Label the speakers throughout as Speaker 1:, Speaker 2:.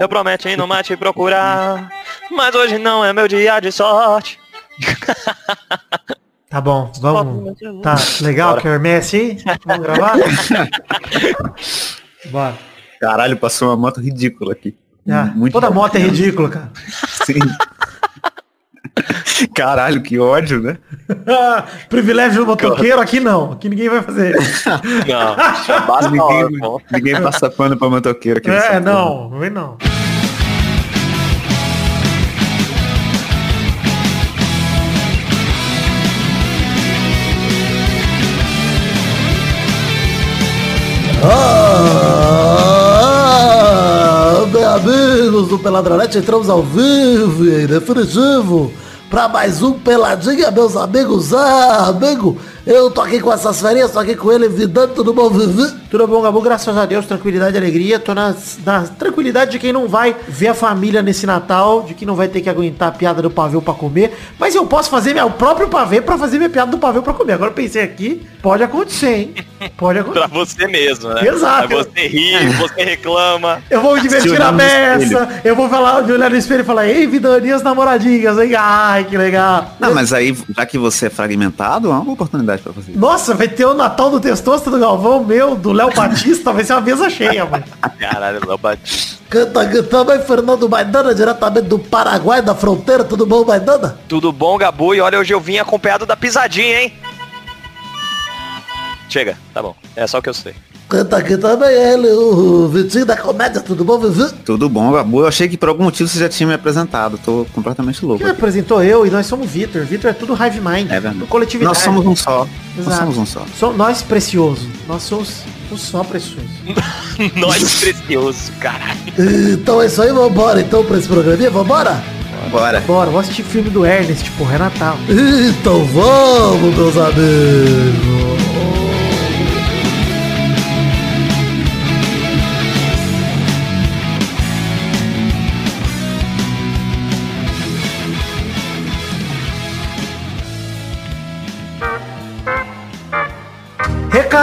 Speaker 1: Eu prometo ir no mate procurar, mas hoje não é meu dia de sorte.
Speaker 2: Tá bom, vamos. Tá legal,
Speaker 1: Bora.
Speaker 2: Kermesse aí? Vamos gravar? Bora.
Speaker 3: Caralho, passou uma moto ridícula aqui.
Speaker 2: Ah,
Speaker 3: Muito
Speaker 2: toda
Speaker 3: bom.
Speaker 2: moto é ridícula, cara.
Speaker 3: Sim. Caralho, que ódio, né?
Speaker 2: Privilégio do motoqueiro, aqui não. Aqui ninguém vai fazer.
Speaker 1: Não, basta
Speaker 3: Ninguém, ninguém passa pano pra motoqueiro aqui.
Speaker 2: É, não, não vem não.
Speaker 4: Ah, bem amigos do Peladronete, entramos ao vivo e definitivo para mais um Peladinha, meus amigos. Ah, amigo, eu tô aqui com essas ferinhas, tô aqui com ele, Vidante, tudo bom, Vivi?
Speaker 2: Tudo bom, Gabu? Graças a Deus, tranquilidade e alegria. Tô na, na tranquilidade de quem não vai ver a família nesse Natal, de que não vai ter que aguentar a piada do pavê pra comer. Mas eu posso fazer meu próprio pavê pra fazer minha piada do pavê pra comer. Agora eu pensei aqui, pode acontecer, hein? Pode
Speaker 1: Pra
Speaker 2: acontecer.
Speaker 1: você mesmo, né?
Speaker 2: Exato.
Speaker 1: Aí você ri, você reclama.
Speaker 2: Eu vou me divertir na beça, eu vou falar, de olhar no espelho e falar, ei, Vidaninhas namoradinhas, hein? Ai, que legal.
Speaker 3: Não, mas aí, já que você é fragmentado, é uma oportunidade pra.
Speaker 2: Nossa, vai ter o Natal do Testosta do Galvão, meu, do Léo Batista, vai ser uma mesa cheia, mano.
Speaker 1: Caralho, Léo Batista.
Speaker 4: Canta também, Fernando Maidana, diretamente do Paraguai, da fronteira, tudo bom, Maidana?
Speaker 1: Tudo bom, Gabu? E olha, hoje eu vim acompanhado da pisadinha, hein? Chega, tá bom. É só o que eu sei.
Speaker 4: Canta aqui também ele, o Vitinho da comédia, tudo bom, Vivi?
Speaker 3: Tudo bom, Gabu? Eu achei que por algum motivo você já tinha me apresentado. Tô completamente louco.
Speaker 2: Quem me apresentou eu e nós somos Vitor. Vitor é tudo Hive Mind.
Speaker 3: É verdade.
Speaker 2: coletividade.
Speaker 3: Nós somos um só. Nós
Speaker 2: Exato.
Speaker 3: somos um só.
Speaker 2: So- nós precioso. Nós somos um só precioso.
Speaker 1: Nós precioso, caralho.
Speaker 4: Então é isso aí, vambora então pra esse programinha, vambora?
Speaker 3: Bora.
Speaker 2: Bora, vamos assistir filme do Ernest, porra, é Natal.
Speaker 4: Então vamos, meus amigos.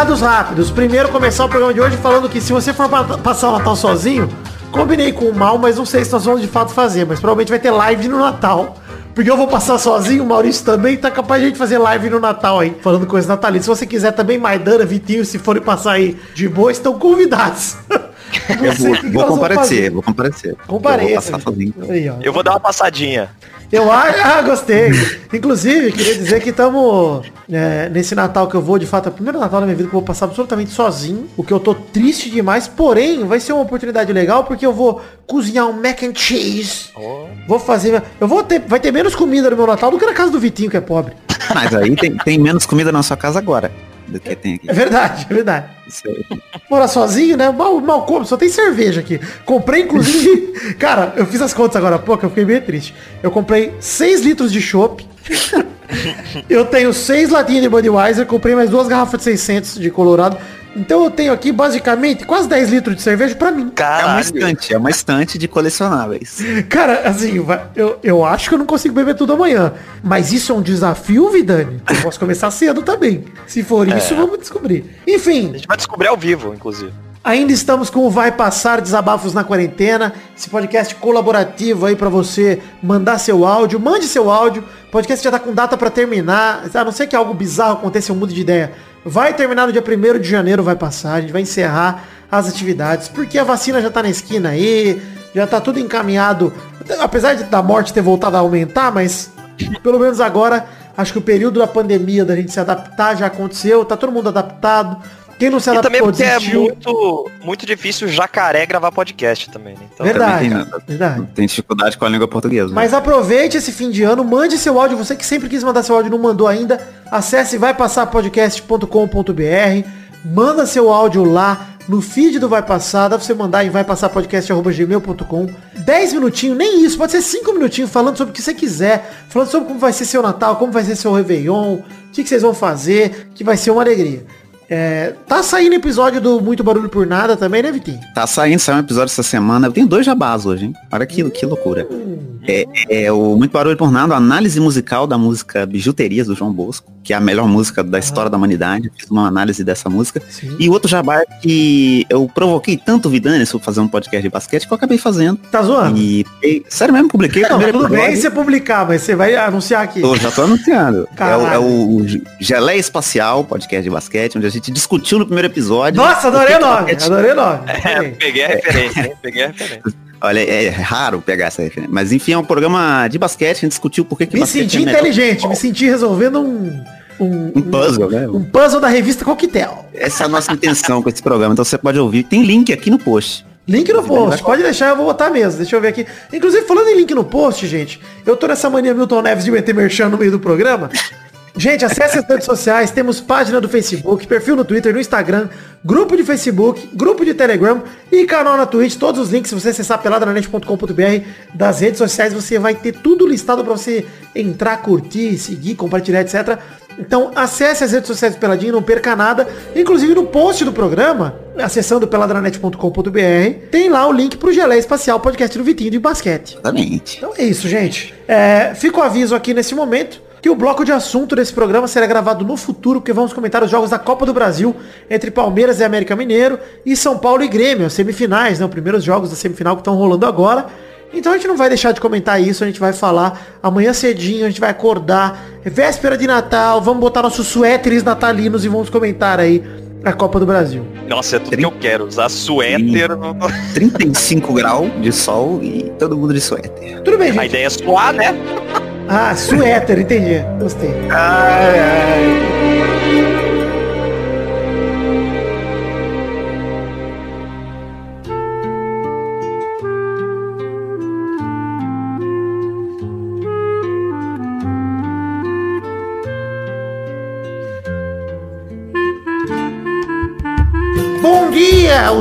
Speaker 2: Recados rápidos. Primeiro, começar o programa de hoje falando que se você for pa- passar o Natal sozinho, combinei com o Mal, mas não sei se nós vamos de fato fazer, mas provavelmente vai ter live no Natal. Porque eu vou passar sozinho, o Maurício também, tá capaz de a gente fazer live no Natal aí, falando coisas natalinas. Se você quiser também, Maidana, Vitinho, se forem passar aí de boa, estão convidados.
Speaker 3: Eu vou, vou comparecer, vou comparecer. Eu
Speaker 2: Compareça.
Speaker 3: vou passar sozinho.
Speaker 2: Aí, ó.
Speaker 1: Eu vou dar uma passadinha.
Speaker 2: Eu acho, ah, gostei. Inclusive, queria dizer que estamos nesse Natal que eu vou, de fato, é o primeiro Natal da minha vida que eu vou passar absolutamente sozinho, o que eu tô triste demais, porém, vai ser uma oportunidade legal porque eu vou cozinhar um mac and cheese. Vou fazer, eu vou ter, vai ter menos comida no meu Natal do que na casa do Vitinho, que é pobre.
Speaker 3: Mas aí tem, tem menos comida na sua casa agora do que tem aqui.
Speaker 2: É verdade, é verdade. Morar sozinho, né? Mal, mal como, só tem cerveja aqui. Comprei, inclusive. cara, eu fiz as contas agora há pouco, eu fiquei bem triste. Eu comprei 6 litros de chopp. eu tenho 6 latinhas de Budweiser, comprei mais duas garrafas de 600 de Colorado. Então eu tenho aqui, basicamente, quase 10 litros de cerveja pra mim.
Speaker 3: É uma
Speaker 1: Caralho.
Speaker 3: estante, é uma estante de colecionáveis.
Speaker 2: Cara, assim, eu, eu acho que eu não consigo beber tudo amanhã. Mas isso é um desafio, Vidani. Eu posso começar cedo também. Se for isso, vamos descobrir. Enfim,
Speaker 1: A gente vai descobrir ao vivo, inclusive.
Speaker 2: Ainda estamos com o Vai Passar Desabafos na Quarentena, esse podcast colaborativo aí pra você mandar seu áudio, mande seu áudio, o podcast já tá com data pra terminar, a não ser que algo bizarro aconteça, eu mude de ideia. Vai terminar no dia 1 de janeiro, vai passar, a gente vai encerrar as atividades, porque a vacina já tá na esquina aí, já tá tudo encaminhado, apesar de da morte ter voltado a aumentar, mas pelo menos agora, acho que o período da pandemia, da gente se adaptar já aconteceu, tá todo mundo adaptado, quem não se
Speaker 1: E também
Speaker 2: adaptou
Speaker 1: porque é
Speaker 2: desistiu.
Speaker 1: muito, muito difícil jacaré gravar podcast também, né? Então,
Speaker 2: Verdade,
Speaker 3: também tem-
Speaker 2: verdade.
Speaker 3: Tem dificuldade com a língua portuguesa. né?
Speaker 2: Mas aproveite esse fim de ano, mande seu áudio, você que sempre quis mandar seu áudio e não mandou ainda, acesse vaipassarpodcast.com.br, manda seu áudio lá no feed do Vai Passar, dá pra você mandar em vaipassarpodcast.gmail.com 10 minutinhos, nem isso, pode ser 5 minutinhos falando sobre o que você quiser, falando sobre como vai ser seu Natal, como vai ser seu Réveillon, o que, que vocês vão fazer, que vai ser uma alegria. É, tá saindo episódio do Muito Barulho por Nada também, né, Vitinho?
Speaker 3: Tá saindo, saiu um episódio essa semana. Eu tenho dois jabás hoje, hein? Olha que, que loucura. É, é o Muito Barulho por Nada, a análise musical da música Bijuterias do João Bosco, que é a melhor música da história da humanidade. Fiz uma análise dessa música.
Speaker 2: Sim.
Speaker 3: E o outro jabá é que eu provoquei tanto o Vidani sobre fazer um podcast de basquete que eu acabei fazendo.
Speaker 2: Tá zoando?
Speaker 3: E, e- sério mesmo, publiquei
Speaker 2: Não, tudo bem você publicar, mas você vai anunciar aqui.
Speaker 3: Tô, já tô anunciando. É o, é o Geleia Espacial, podcast de basquete, onde a gente discutiu no primeiro episódio.
Speaker 2: Nossa, adorei o nome, adorei o nome.
Speaker 1: É, peguei a referência, hein? Peguei a referência.
Speaker 3: Olha, é raro pegar essa referência. Mas enfim, é um programa de basquete, a gente discutiu por que que
Speaker 2: Me senti
Speaker 3: é
Speaker 2: inteligente, me senti resolvendo um... Um,
Speaker 3: Um puzzle, né?
Speaker 2: um puzzle da revista Coquetel.
Speaker 3: Essa é a nossa intenção com esse programa. Então você pode ouvir. Tem link aqui no post.
Speaker 2: Link no post, pode deixar, eu vou botar mesmo. Deixa eu ver aqui. Inclusive, falando em link no post, gente, eu tô nessa mania Milton Neves de meter merchan no meio do programa. Gente, acesse as redes sociais, temos página do Facebook, perfil no Twitter, no Instagram, grupo de Facebook, grupo de Telegram e canal na Twitch. Todos os links, se você acessar peladranet.com.br das redes sociais, você vai ter tudo listado pra você entrar, curtir, seguir, compartilhar, etc. Então acesse as redes sociais do Peladinho, não perca nada. Inclusive no post do programa, acessando peladranet.com.br, tem lá o link pro Gelé Espacial, podcast do Vitinho de basquete.
Speaker 3: Exatamente.
Speaker 2: Então é isso, gente. É, fica o aviso aqui nesse momento que o bloco de assunto desse programa será gravado no futuro, porque vamos comentar os jogos da Copa do Brasil entre Palmeiras e América Mineiro e São Paulo e Grêmio, as semifinais, né? Os primeiros jogos da semifinal que estão rolando agora. Então a gente não vai deixar de comentar isso, a gente vai falar amanhã cedinho, a gente vai acordar, é véspera de Natal, vamos botar nossos suéteres natalinos e vamos comentar aí a Copa do Brasil.
Speaker 1: Nossa, é tudo que eu quero. Usar suéter. no-
Speaker 3: 35 graus de sol e todo mundo de suéter.
Speaker 2: Tudo bem,
Speaker 1: A
Speaker 2: gente?
Speaker 1: ideia é suar, né?
Speaker 2: Ah, suéter, entendi. Gostei. Bom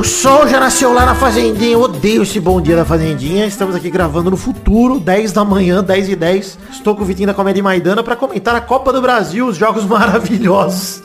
Speaker 2: O sol já nasceu lá na Fazendinha. Eu odeio esse bom dia da Fazendinha. Estamos aqui gravando no futuro, 10 da manhã, 10 e 10. Estou com o Vitinho da Comédia Maidana para comentar a Copa do Brasil, os jogos maravilhosos.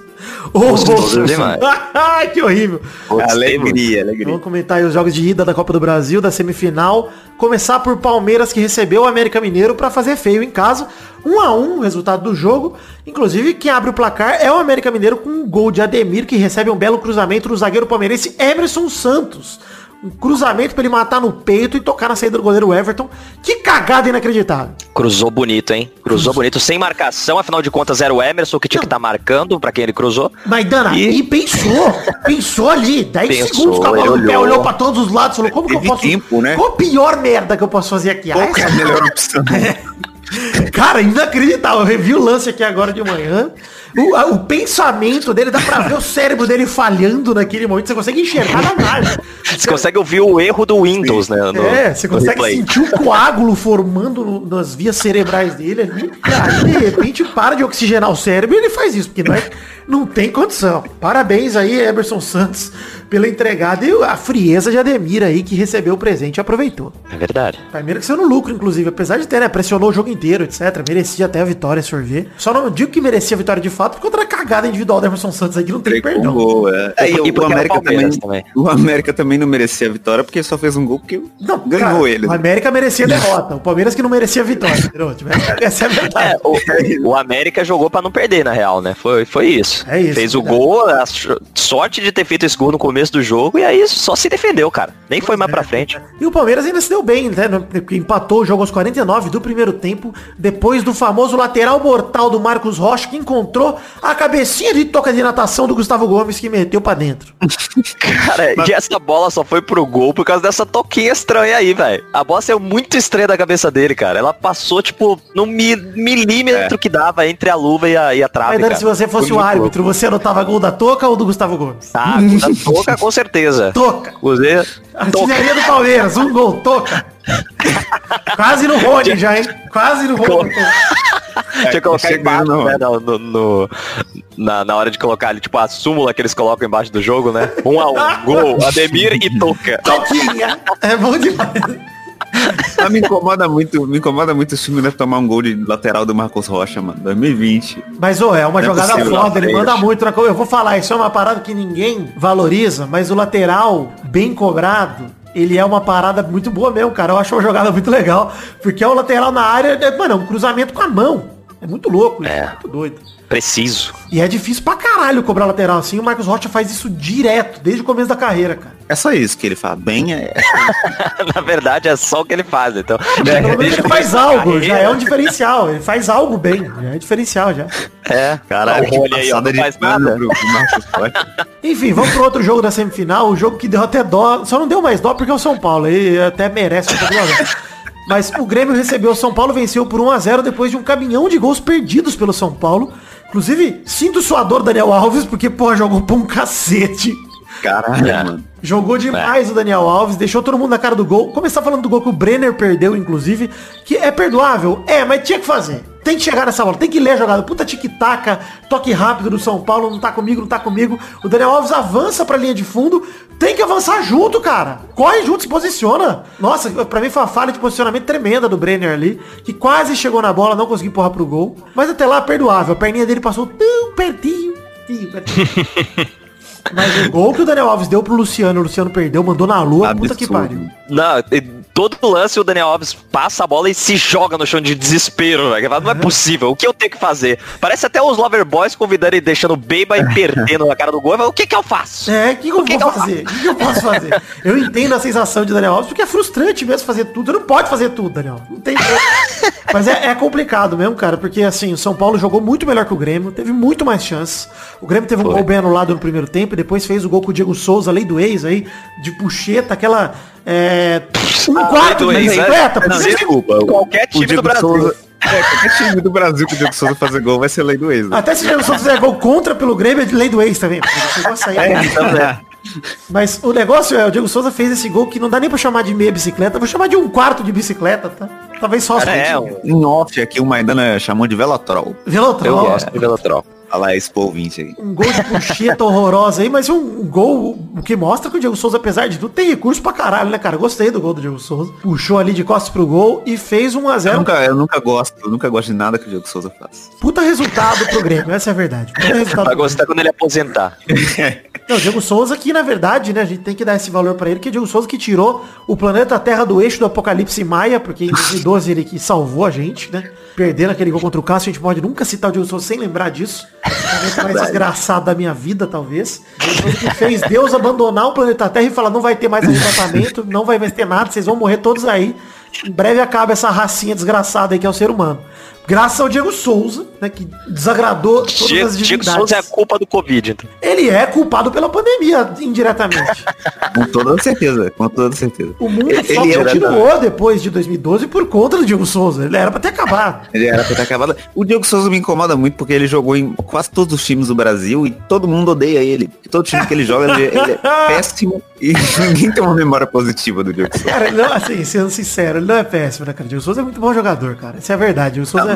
Speaker 1: Gostoso demais.
Speaker 2: Ai, que horrível.
Speaker 3: Alegria, alegria.
Speaker 2: Vamos comentar aí os jogos de ida da Copa do Brasil, da semifinal. Começar por Palmeiras, que recebeu o América Mineiro para fazer feio em casa. 1 a 1 o resultado do jogo. Inclusive, quem abre o placar é o América Mineiro com um gol de Ademir, que recebe um belo cruzamento do zagueiro palmeirense Emerson Santos. Um cruzamento para ele matar no peito e tocar na saída do goleiro Everton. Que cagada inacreditável.
Speaker 1: Cruzou bonito, hein? Cruzou bonito, sem marcação, afinal de contas era o Emerson que tinha que estar marcando pra quem ele cruzou.
Speaker 2: Maidana,
Speaker 1: E-
Speaker 2: e pensou, pensou ali, 10
Speaker 1: Pensou,
Speaker 2: segundos com a bola no pé,
Speaker 1: olhou.
Speaker 2: pra todos os lados, falou, como que eu posso...
Speaker 3: tempo, né?
Speaker 2: Qual a pior merda que eu posso fazer aqui? Ah,
Speaker 3: Qual que é a melhor opção?
Speaker 2: Cara, inacreditável. Eu revi o lance aqui agora de manhã. O, a- o pensamento dele, dá pra ver o cérebro dele falhando naquele momento. Você consegue enxergar na margem.
Speaker 1: Você consegue ouvir o erro do Windows, né? no-
Speaker 2: É, você consegue
Speaker 1: replay.
Speaker 2: sentir o coágulo formando no- nas vias cerebrais dele ali. Cara, de repente para de oxigenar o cérebro e ele faz isso, porque não, é, não tem condição. Parabéns aí, Emerson Santos, pela entregada e a frieza de Ademir aí, que recebeu o presente e aproveitou.
Speaker 1: É verdade.
Speaker 2: Primeiro que saiu no lucro, inclusive, apesar de ter, né, pressionou o jogo inteiro, etc. Merecia até a vitória, se for ver. Só não digo que merecia a vitória de fato, por conta da cagada individual do Emerson Santos aí, que não tem perdão.
Speaker 3: Gol, é. Aí,
Speaker 1: E
Speaker 3: o,
Speaker 1: porque era
Speaker 3: América também,
Speaker 1: Palmeiras também.
Speaker 3: o América também não merecia a vitória porque só fez um gol porque
Speaker 2: Não,
Speaker 3: ganhou
Speaker 2: cara,
Speaker 3: ele.
Speaker 2: O América merecia a derrota. O Palmeiras que não merecia a vitória. Tipo, Essa é a verdade.
Speaker 1: É, o, o América jogou pra não perder, na real, né? Foi, foi isso.
Speaker 2: É isso,
Speaker 1: Fez o gol, a so- sorte de ter feito esse gol no começo do jogo, e aí só se defendeu, cara. Nem foi mais pra frente.
Speaker 2: E o Palmeiras ainda se deu bem, né? Porque Empatou o jogo aos 49 do primeiro tempo, depois do famoso lateral mortal do Marcos Rocha, que encontrou a cabecinha de toca de natação do Gustavo Gomes, que meteu pra dentro.
Speaker 1: Cara, e essa bola só foi pro gol por causa dessa toquinha estranha aí, velho. A bola saiu muito estranha da cabeça dele, cara. Ela passou, tipo, no mi- milímetro que dava entre a luva e a, e a trave,
Speaker 2: Mas se você fosse o
Speaker 3: muito
Speaker 2: árbitro, você anotava gol da toca ou do Gustavo Gomes?
Speaker 1: Ah, da toca, com certeza.
Speaker 2: Toca.
Speaker 1: Usei.
Speaker 2: Artilharia do Palmeiras, um gol, toca. Quase no Rony já, hein? Quase no Rony.
Speaker 1: Tinha que colocar embaixo, né, no, no- no- na, na hora de colocar ali, tipo, a súmula que eles colocam embaixo do jogo, né? Um a um, gol, Ademir e Toca.
Speaker 2: Toquinha. É bom demais.
Speaker 3: Ah, me incomoda muito, me incomoda muito o time né, tomar um gol de lateral do Marcos Rocha, mano. 2020.
Speaker 2: Mas, ô, é uma
Speaker 3: Não é
Speaker 2: jogada
Speaker 3: possível,
Speaker 2: foda, ele manda muito na Eu vou falar, isso é uma parada que ninguém valoriza, mas o lateral bem cobrado, ele é uma parada muito boa mesmo, cara. Eu acho uma jogada muito legal. Porque é o lateral na área, é, mano, é um cruzamento com a mão. É muito louco, isso,
Speaker 1: É.
Speaker 2: muito doido.
Speaker 1: Preciso.
Speaker 2: E é difícil pra caralho cobrar lateral assim. O Marcos Rocha faz isso direto, desde o começo da carreira, cara.
Speaker 3: É só isso que ele faz. Bem, é,
Speaker 1: Na verdade, é só o que ele faz, então.
Speaker 2: Pelo menos ele faz algo, já é um diferencial. Ele faz algo bem, já é diferencial já.
Speaker 1: É,
Speaker 3: caralho,
Speaker 1: o
Speaker 3: que
Speaker 1: Rony aí, ó, não faz nada.
Speaker 3: pro, pro Marcos Rocha.
Speaker 2: Enfim, vamos pro outro jogo da semifinal, o jogo que deu até dó. Só não deu mais dó porque é o São Paulo, aí até merece um pouco. Mas o Grêmio recebeu o São Paulo, venceu por 1 a 0 depois de um caminhão de gols perdidos pelo São Paulo. Inclusive, sinto o suador Daniel Alves, porque, porra, jogou pra um cacete.
Speaker 3: Caralho,
Speaker 1: É.
Speaker 3: mano.
Speaker 2: Jogou demais o Daniel Alves, deixou todo mundo na cara do gol. Começar falando do gol que o Brenner perdeu, inclusive, que é perdoável. É, mas tinha que fazer. Tem que chegar nessa bola, tem que ler a jogada. Puta tic-taca, toque rápido do São Paulo, não tá comigo, não tá comigo. O Daniel Alves avança pra linha de fundo, tem que avançar junto, cara. Corre junto, se posiciona. Nossa, pra mim foi uma falha de posicionamento tremenda do Brenner ali, que quase chegou na bola, não conseguiu empurrar pro gol. Mas até lá, perdoável. A perninha dele passou tão pertinho. pertinho, pertinho. Mas o gol que o Daniel Alves deu pro Luciano, o Luciano perdeu, mandou na lua, puta que
Speaker 3: Absurdo.
Speaker 2: pariu.
Speaker 1: Não, todo lance o Daniel Alves passa a bola e se joga no chão de desespero, velho. Não é possível, o que eu tenho que fazer? Parece até os Lover Boys convidando e deixando o Beiba e perdendo na cara do gol. Eu falo, O que que eu faço?
Speaker 2: É, o que, que eu
Speaker 1: O que
Speaker 2: vou
Speaker 1: que eu
Speaker 2: fazer? O que, que eu posso fazer? Eu entendo a sensação de Daniel Alves, porque é frustrante mesmo fazer tudo. Você não pode fazer tudo, Daniel. Não tem. Mas é, é complicado mesmo, cara, porque assim, o São Paulo jogou muito melhor que o Grêmio, teve muito mais chances. O Grêmio teve um
Speaker 1: Foi.
Speaker 2: gol bem anulado no primeiro tempo, e depois fez o gol com o Diego Souza, lei do ex aí, de puxeta, aquela. É, um
Speaker 1: Ah,
Speaker 2: quarto de bicicleta.
Speaker 3: Não,
Speaker 2: porque-
Speaker 3: desculpa. o-
Speaker 1: Qualquer
Speaker 3: o
Speaker 1: time do Brasil.
Speaker 3: Souza- é, qualquer time do Brasil que o Diego Souza fazer gol vai ser lei do ex. né?
Speaker 2: Até se o Diego Souza fizer gol contra pelo Grêmio, é de lei do ex também.
Speaker 1: É, então, né?
Speaker 2: Mas o negócio é, o Diego Souza fez esse gol que não dá nem pra chamar de meia bicicleta, vou chamar de um quarto de bicicleta, tá? Talvez só os
Speaker 1: É, um-
Speaker 3: Em off aqui, o Maidana chamou de Velotrol.
Speaker 1: eu
Speaker 2: Velotrol.
Speaker 1: gosto de Velotrol.
Speaker 3: Olha lá, esse ouvinte aí.
Speaker 2: Um gol de puxeta horrorosa aí, mas um, um gol o que mostra que o Diego Souza, apesar de tudo, tem recurso pra caralho, né, cara? Gostei do gol do Diego Souza. Puxou ali de costas pro gol e fez 1 a
Speaker 3: Eu
Speaker 2: 0
Speaker 3: nunca, eu nunca gosto, eu nunca gosto de nada que o Diego Souza faz.
Speaker 2: Puta resultado pro Grêmio, essa é a verdade. Puta resultado
Speaker 1: Vai gostar quando ele aposentar.
Speaker 2: Não, o Diego Souza que, na verdade, né, a gente tem que dar esse valor pra ele, que é o Diego Souza que tirou o planeta Terra do eixo do apocalipse maia, porque em 2012 ele que salvou a gente, né? Perdendo aquele gol contra o Cássio, a gente pode nunca citar o Diego Souza sem lembrar disso. O mais desgraçado da minha vida, talvez. Souza que fez Deus abandonar o planeta Terra e falar, não vai ter mais arrebatamento, não vai mais ter nada, vocês vão morrer todos aí. Em breve acaba essa racinha desgraçada aí que é o ser humano. Graças ao Diego Souza, né, que desagradou todas
Speaker 1: Diego,
Speaker 2: as
Speaker 1: Diego
Speaker 2: divindades.
Speaker 1: Souza é a culpa do Covid, então.
Speaker 2: Ele é culpado pela pandemia, indiretamente.
Speaker 3: Com toda certeza, com toda certeza.
Speaker 2: O mundo
Speaker 3: Ele-
Speaker 2: só
Speaker 3: ele era
Speaker 2: continuou depois de 2012 por conta do Diego Souza. Ele era pra ter acabado.
Speaker 3: Ele era pra ter acabado. O Diego Souza me incomoda muito porque ele jogou em quase todos os times do Brasil e todo mundo odeia ele. Porque todo time que ele joga, ele, ele é péssimo e ninguém tem uma memória positiva do Diego Souza.
Speaker 2: Cara, ele não, assim, sendo sincero, ele não é péssimo, né, cara? O Diego Souza é muito bom jogador, cara. Isso é verdade. O Diego Souza, é,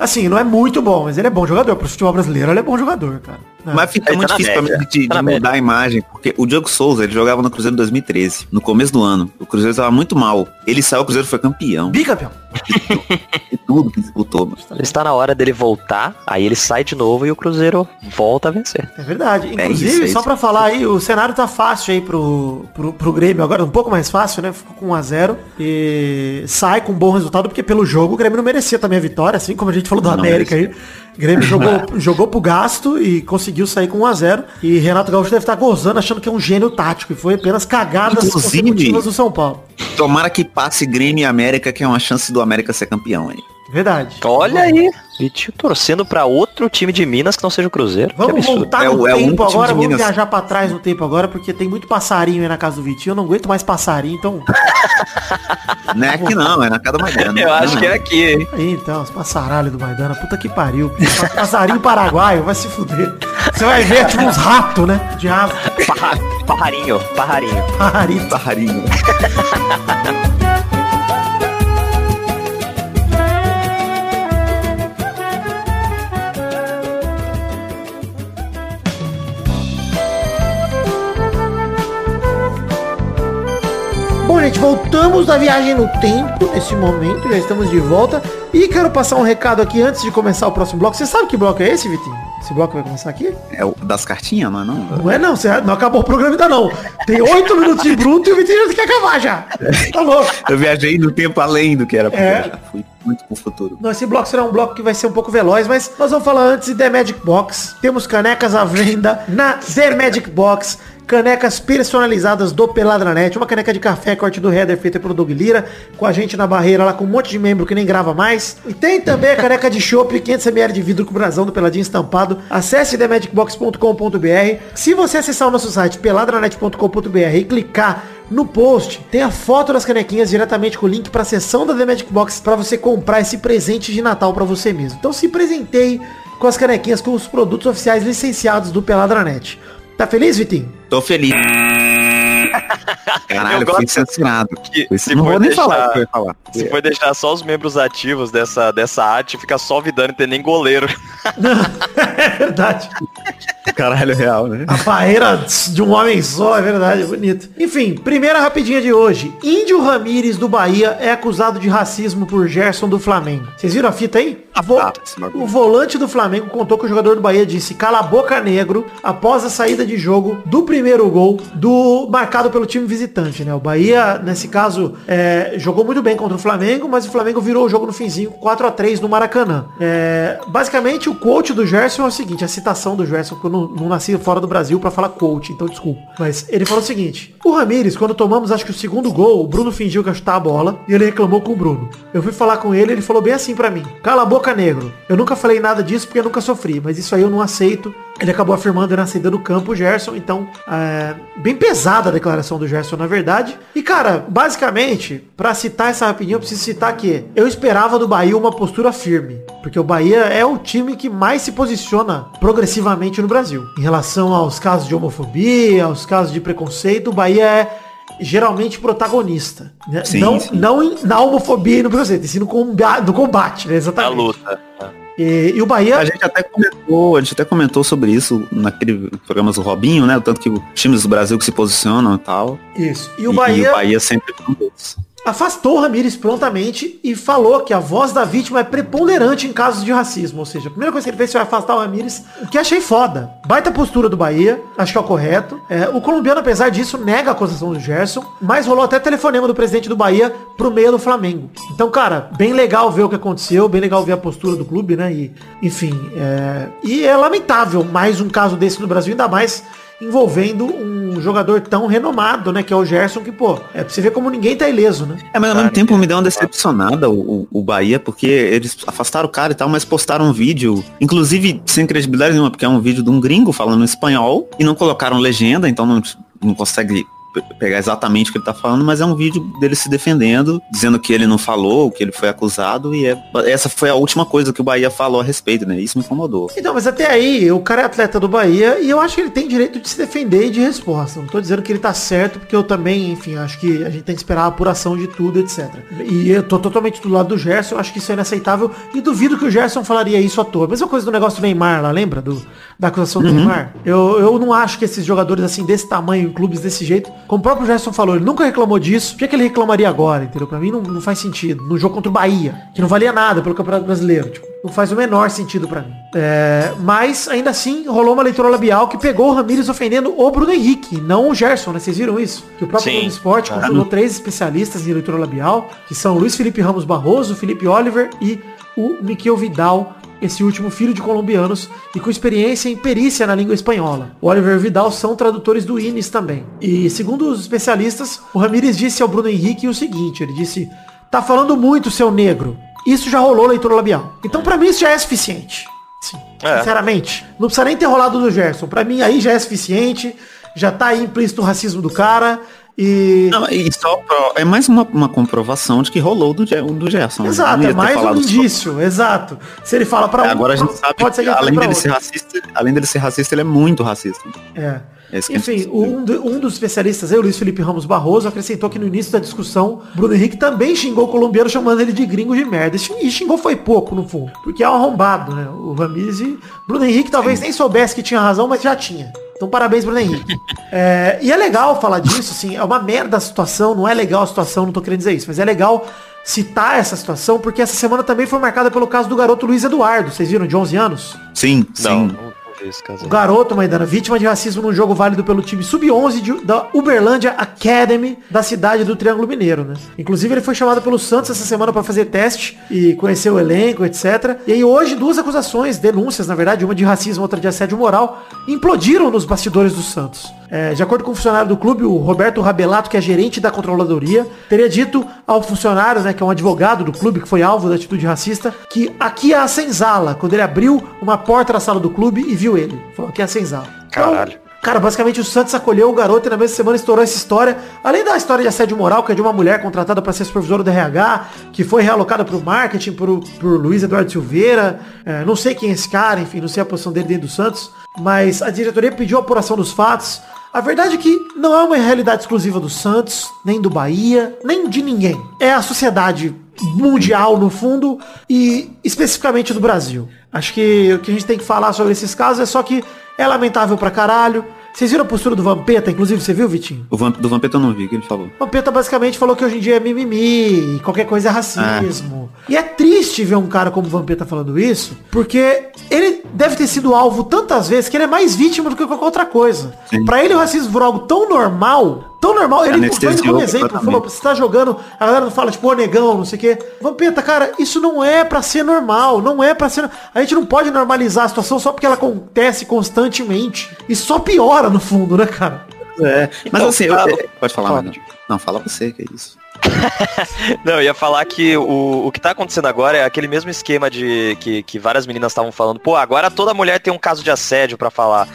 Speaker 2: assim, não é muito bom, mas ele é bom jogador. Pro futebol brasileiro, ele é bom jogador, cara. Não.
Speaker 3: Mas fica
Speaker 1: Ele
Speaker 3: muito
Speaker 1: tá
Speaker 3: difícil pra mim de,
Speaker 1: Tá
Speaker 3: de mudar a imagem, porque o Diego Souza, ele jogava no Cruzeiro em 2013, no começo do ano. O Cruzeiro tava muito mal. Ele saiu, o Cruzeiro foi campeão.
Speaker 2: Bicampeão.
Speaker 3: E tudo que disputou, mano.
Speaker 1: Está na hora dele voltar, aí ele sai de novo e o Cruzeiro volta a vencer.
Speaker 2: É verdade.
Speaker 3: É
Speaker 2: Inclusive,
Speaker 3: isso, é
Speaker 2: só
Speaker 3: isso.
Speaker 2: pra falar aí, o cenário tá fácil aí pro, pro, pro Grêmio agora, um pouco mais fácil, né? Ficou com 1x0 e sai com um bom resultado, porque pelo jogo o Grêmio não merecia também a vitória, assim como a gente falou do
Speaker 3: Não
Speaker 2: América aí. O Grêmio jogou, jogou pro gasto e conseguiu sair com 1x0. E Renato Gaúcho deve estar gozando, achando que é um gênio tático. E foi apenas cagadas
Speaker 3: Inclusive-
Speaker 2: consecutivas do São Paulo.
Speaker 3: Tomara que passe Grêmio e América, que é uma chance do América ser campeão aí.
Speaker 2: Verdade.
Speaker 1: Olha aí. Vitinho torcendo pra outro time de Minas que não seja o Cruzeiro.
Speaker 2: Vamos voltar
Speaker 3: É
Speaker 2: no
Speaker 3: é
Speaker 2: tempo
Speaker 3: time
Speaker 2: agora, vamos
Speaker 3: Minas.
Speaker 2: viajar pra trás no tempo agora, porque tem muito passarinho aí na casa do Vitinho. Eu não aguento mais passarinho, então.
Speaker 3: Não é aqui não, é na casa da Maidana.
Speaker 1: Eu acho que é aqui, hein?
Speaker 2: Aí então, os passaralhos do Maidana, puta que pariu. Passarinho paraguaio, vai se fuder. Você vai ver, é tipo uns ratos, né? Diabo,
Speaker 1: Parra- Parrarinho, parrarinho.
Speaker 2: pararito.
Speaker 3: Barrarinho.
Speaker 2: Bom, gente, voltamos da viagem no tempo nesse momento, já estamos de volta. E quero passar um recado aqui antes de começar o próximo bloco. Você sabe que bloco é esse, Vitinho? Esse bloco vai começar aqui?
Speaker 3: É o das cartinhas, não é não?
Speaker 2: Não é não, você não acabou o programa ainda não. Tem oito minutos de bruto e o Vitinho já tem que acabar já. Tá louco.
Speaker 3: Eu viajei no tempo além do que era pra
Speaker 2: É.
Speaker 3: viajar. Fui muito pro futuro.
Speaker 2: Não, esse bloco será um bloco que vai ser um pouco veloz, mas nós vamos falar antes de The Magic Box. Temos canecas à venda na The Magic Box. Canecas personalizadas do Peladranet. Uma caneca de café, corte do header, feita pelo Doug Lira. Com a gente na barreira lá, com um monte de membro que nem grava mais. E tem também a caneca de chopp, 500ml de vidro com brasão do Peladinho estampado. Acesse themagicbox.com.br. Se você acessar o nosso site peladranet.com.br e clicar no post tem a foto das canequinhas diretamente com o link para a seção da The Magic Box para você comprar esse presente de Natal para você mesmo. Então se presenteie com as canequinhas com os produtos oficiais licenciados do Peladranet. Tá feliz, Vitinho?
Speaker 3: Tô feliz. Caralho,
Speaker 1: Eu
Speaker 3: fui
Speaker 1: gosto
Speaker 3: censurado.
Speaker 1: que
Speaker 3: não vou nem
Speaker 1: deixar-
Speaker 3: falar o que eu ia falar.
Speaker 1: Se for deixar só os membros ativos dessa, dessa arte, fica só o Vidano e tem nem goleiro.
Speaker 2: é verdade.
Speaker 3: Caralho, real, né?
Speaker 2: A barreira de um homem só, é verdade, é bonito. Enfim, primeira rapidinha de hoje. Índio Ramírez do Bahia é acusado de racismo por Gerson do Flamengo. Vocês viram a fita aí? A vo-
Speaker 3: Ah, esse bagulho.
Speaker 2: o volante do Flamengo contou que o jogador do Bahia disse cala a boca negro após a saída de jogo do primeiro gol do marcado pelo time visitante, né? O Bahia, nesse caso, é, jogou muito bem contra o Flamengo, mas o Flamengo virou o jogo no finzinho 4 a 3 no Maracanã. É, basicamente, o coach do Gerson é o seguinte, a citação do Gerson, porque eu não, não nasci fora do Brasil pra falar coach, então desculpa. Mas ele falou o seguinte, o Ramires, quando tomamos acho que o segundo gol, o Bruno fingiu que chutar a bola e ele reclamou com o Bruno. Eu fui falar com ele, ele falou bem assim pra mim, cala a boca negro. Eu nunca falei nada disso porque eu nunca sofri, mas isso aí eu não aceito. Ele acabou afirmando na saída do campo o Gerson, então, é, bem pesada a declaração do Gerson, na verdade. E, cara, basicamente, pra citar essa rapidinho, eu preciso citar que eu esperava do Bahia uma postura firme, porque o Bahia é o time que mais se posiciona progressivamente no Brasil. Em relação aos casos de homofobia, aos casos de preconceito, o Bahia é geralmente protagonista. né?
Speaker 3: Sim,
Speaker 2: não
Speaker 3: sim.
Speaker 2: não na homofobia e no preconceito, e sim no combate, no combate né?
Speaker 1: Na
Speaker 2: exatamente.
Speaker 1: luta.
Speaker 2: E, e o Bahia
Speaker 3: A gente até comentou, a gente até comentou sobre isso naquele programa do Robinho, né? O tanto que os times do Brasil que se posicionam e tal.
Speaker 2: Isso. E o Bahia,
Speaker 3: e o Bahia sempre um deles.
Speaker 2: Afastou o Ramires prontamente e falou que a voz da vítima é preponderante em casos de racismo. Ou seja, a primeira coisa que ele fez foi afastar o Ramires, o que achei foda. Baita postura do Bahia, acho que é o correto. É, o colombiano, apesar disso, nega a acusação do Gerson, mas rolou até telefonema do presidente do Bahia pro meio do Flamengo. Então, cara, bem legal ver o que aconteceu, bem legal ver a postura do clube, né? E, enfim, é... e é lamentável mais um caso desse no Brasil, ainda mais envolvendo um jogador tão renomado, né? Que é o Gerson, que, pô, é pra você ver como ninguém tá ileso, né?
Speaker 3: É, mas ao mesmo tempo me deu uma decepcionada o, o, o Bahia, porque eles afastaram o cara e tal, mas postaram um vídeo, inclusive sem credibilidade nenhuma, porque é um vídeo de um gringo falando espanhol e não colocaram legenda, então não, não consegue pegar exatamente o que ele tá falando, mas é um vídeo dele se defendendo, dizendo que ele não falou, que ele foi acusado, e é, essa foi a última coisa que o Bahia falou a respeito, né? Isso me incomodou.
Speaker 2: Então, mas até aí, o cara é atleta do Bahia e eu acho que ele tem direito de se defender e de resposta. Não tô dizendo que ele tá certo, porque eu também, enfim, acho que a gente tem que esperar a apuração de tudo, etc. E eu tô totalmente do lado do Gerson, eu acho que isso é inaceitável e duvido que o Gerson falaria isso à toa. Mesma coisa do negócio do Neymar lá, lembra? Do, da acusação do Neymar? Eu, eu não acho que esses jogadores assim, desse tamanho, em clubes desse jeito, como o próprio Gerson falou, ele nunca reclamou disso, por que, que ele reclamaria agora, entendeu? Pra mim não, não faz sentido. No jogo contra o Bahia, que não valia nada pelo Campeonato Brasileiro, tipo, não faz o menor sentido pra mim. É, mas, ainda assim, rolou uma leitura labial que pegou o Ramires ofendendo o Bruno Henrique, não o Gerson, né? Vocês viram isso? Que o próprio. Globo Esporte consultou três especialistas em leitura labial, que são Luiz Felipe Ramos Barroso, Felipe Oliver e o Miquel Vidal, esse último filho de colombianos e com experiência em perícia na língua espanhola. O Oliver e o Vidal são tradutores do INES também. E segundo os especialistas, o Ramires disse ao Bruno Henrique o seguinte, ele disse, tá falando muito, seu negro. Isso já rolou leitura labial. Então pra mim isso já é suficiente. Sim.
Speaker 1: É.
Speaker 2: Sinceramente. Não precisa nem ter rolado do Gerson. Pra mim aí já é suficiente. Já tá aí implícito o racismo do cara. E.
Speaker 3: Não, e só é mais uma, uma comprovação de que rolou do, do Gerson.
Speaker 2: Exato, é mais um
Speaker 3: falado só-
Speaker 2: indício, exato. Se ele fala pra um,
Speaker 3: Agora a gente sabe que
Speaker 2: que
Speaker 3: além dele
Speaker 2: outro.
Speaker 3: ser racista, além dele ser racista, ele é muito racista.
Speaker 2: É.
Speaker 3: É
Speaker 2: Enfim, um, do- um dos especialistas, aí, o Luiz Felipe Ramos Barroso, acrescentou que no início da discussão, Bruno Henrique também xingou o colombiano chamando ele de gringo de merda. E xing- xingou foi pouco, no fundo. Porque é um arrombado, né? O Ramires e Bruno Henrique talvez nem soubesse que tinha razão, mas já tinha. Então parabéns, Bruno Henrique. É, e é legal falar disso, assim, é uma merda a situação, não é legal a situação, não tô querendo dizer isso, mas é legal citar essa situação, porque essa semana também foi marcada pelo caso do garoto Luiz Eduardo, vocês viram, de 11 anos?
Speaker 3: Sim, sim.
Speaker 1: não, esse caso.
Speaker 2: O garoto, Maidana, vítima de racismo num jogo válido pelo time sub-11 de- da Uberlândia Academy da cidade do Triângulo Mineiro, né? Inclusive ele foi chamado pelo Santos essa semana para fazer teste e conhecer o elenco, etc. E aí hoje duas acusações, denúncias, na verdade, uma de racismo, outra de assédio moral, implodiram nos bastidores do Santos. É, de acordo com o funcionário do clube, o Roberto Rabelato, que é gerente da controladoria, teria dito ao funcionário, né, que é um advogado do clube, que foi alvo da atitude racista, que aqui é a senzala, quando ele abriu uma porta da sala do clube e viu ele. Falou que é a senzala. Então,
Speaker 1: Caralho.
Speaker 2: Cara, basicamente o Santos acolheu o garoto e na mesma semana estourou essa história. Além da história de assédio moral, que é de uma mulher contratada para ser supervisora do RH, que foi realocada pro marketing por, por Luiz Eduardo Silveira. É, não sei quem é esse cara, enfim, não sei a posição dele dentro do Santos. Mas a diretoria pediu a apuração dos fatos. A verdade é que não é uma realidade exclusiva do Santos, nem do Bahia, nem de ninguém. É a sociedade mundial, no fundo, e especificamente do Brasil. Acho que o que a gente tem que falar sobre esses casos é só que é lamentável pra caralho. Vocês viram a postura do Vampeta, inclusive, você viu, Vitinho?
Speaker 3: O Vamp, do Vampeta eu não vi, o que ele falou.
Speaker 2: O Vampeta basicamente falou que hoje em dia é mimimi, e qualquer coisa é racismo. E é triste ver um cara como o Vampeta falando isso, porque ele deve ter sido alvo tantas vezes que ele é mais vítima do que qualquer outra coisa. Pra ele o racismo foi algo tão normal, tão normal, ele
Speaker 3: Anestesiou
Speaker 2: como exemplo, falou, você tá jogando, a galera não fala, tipo, ô negão, não sei o quê. Vampeta, cara, isso não é pra ser normal, não é pra ser... A gente não pode normalizar a situação só porque ela acontece constantemente. E só piora, no fundo, né, cara?
Speaker 3: É, mas
Speaker 1: Então,
Speaker 3: assim, eu- é, pode falar,
Speaker 1: fala.
Speaker 3: Não, fala você, que é isso.
Speaker 1: Não, eu ia falar que o, o que tá acontecendo agora é aquele mesmo esquema de que, que várias meninas estavam falando, pô, agora toda mulher tem um caso de assédio pra falar.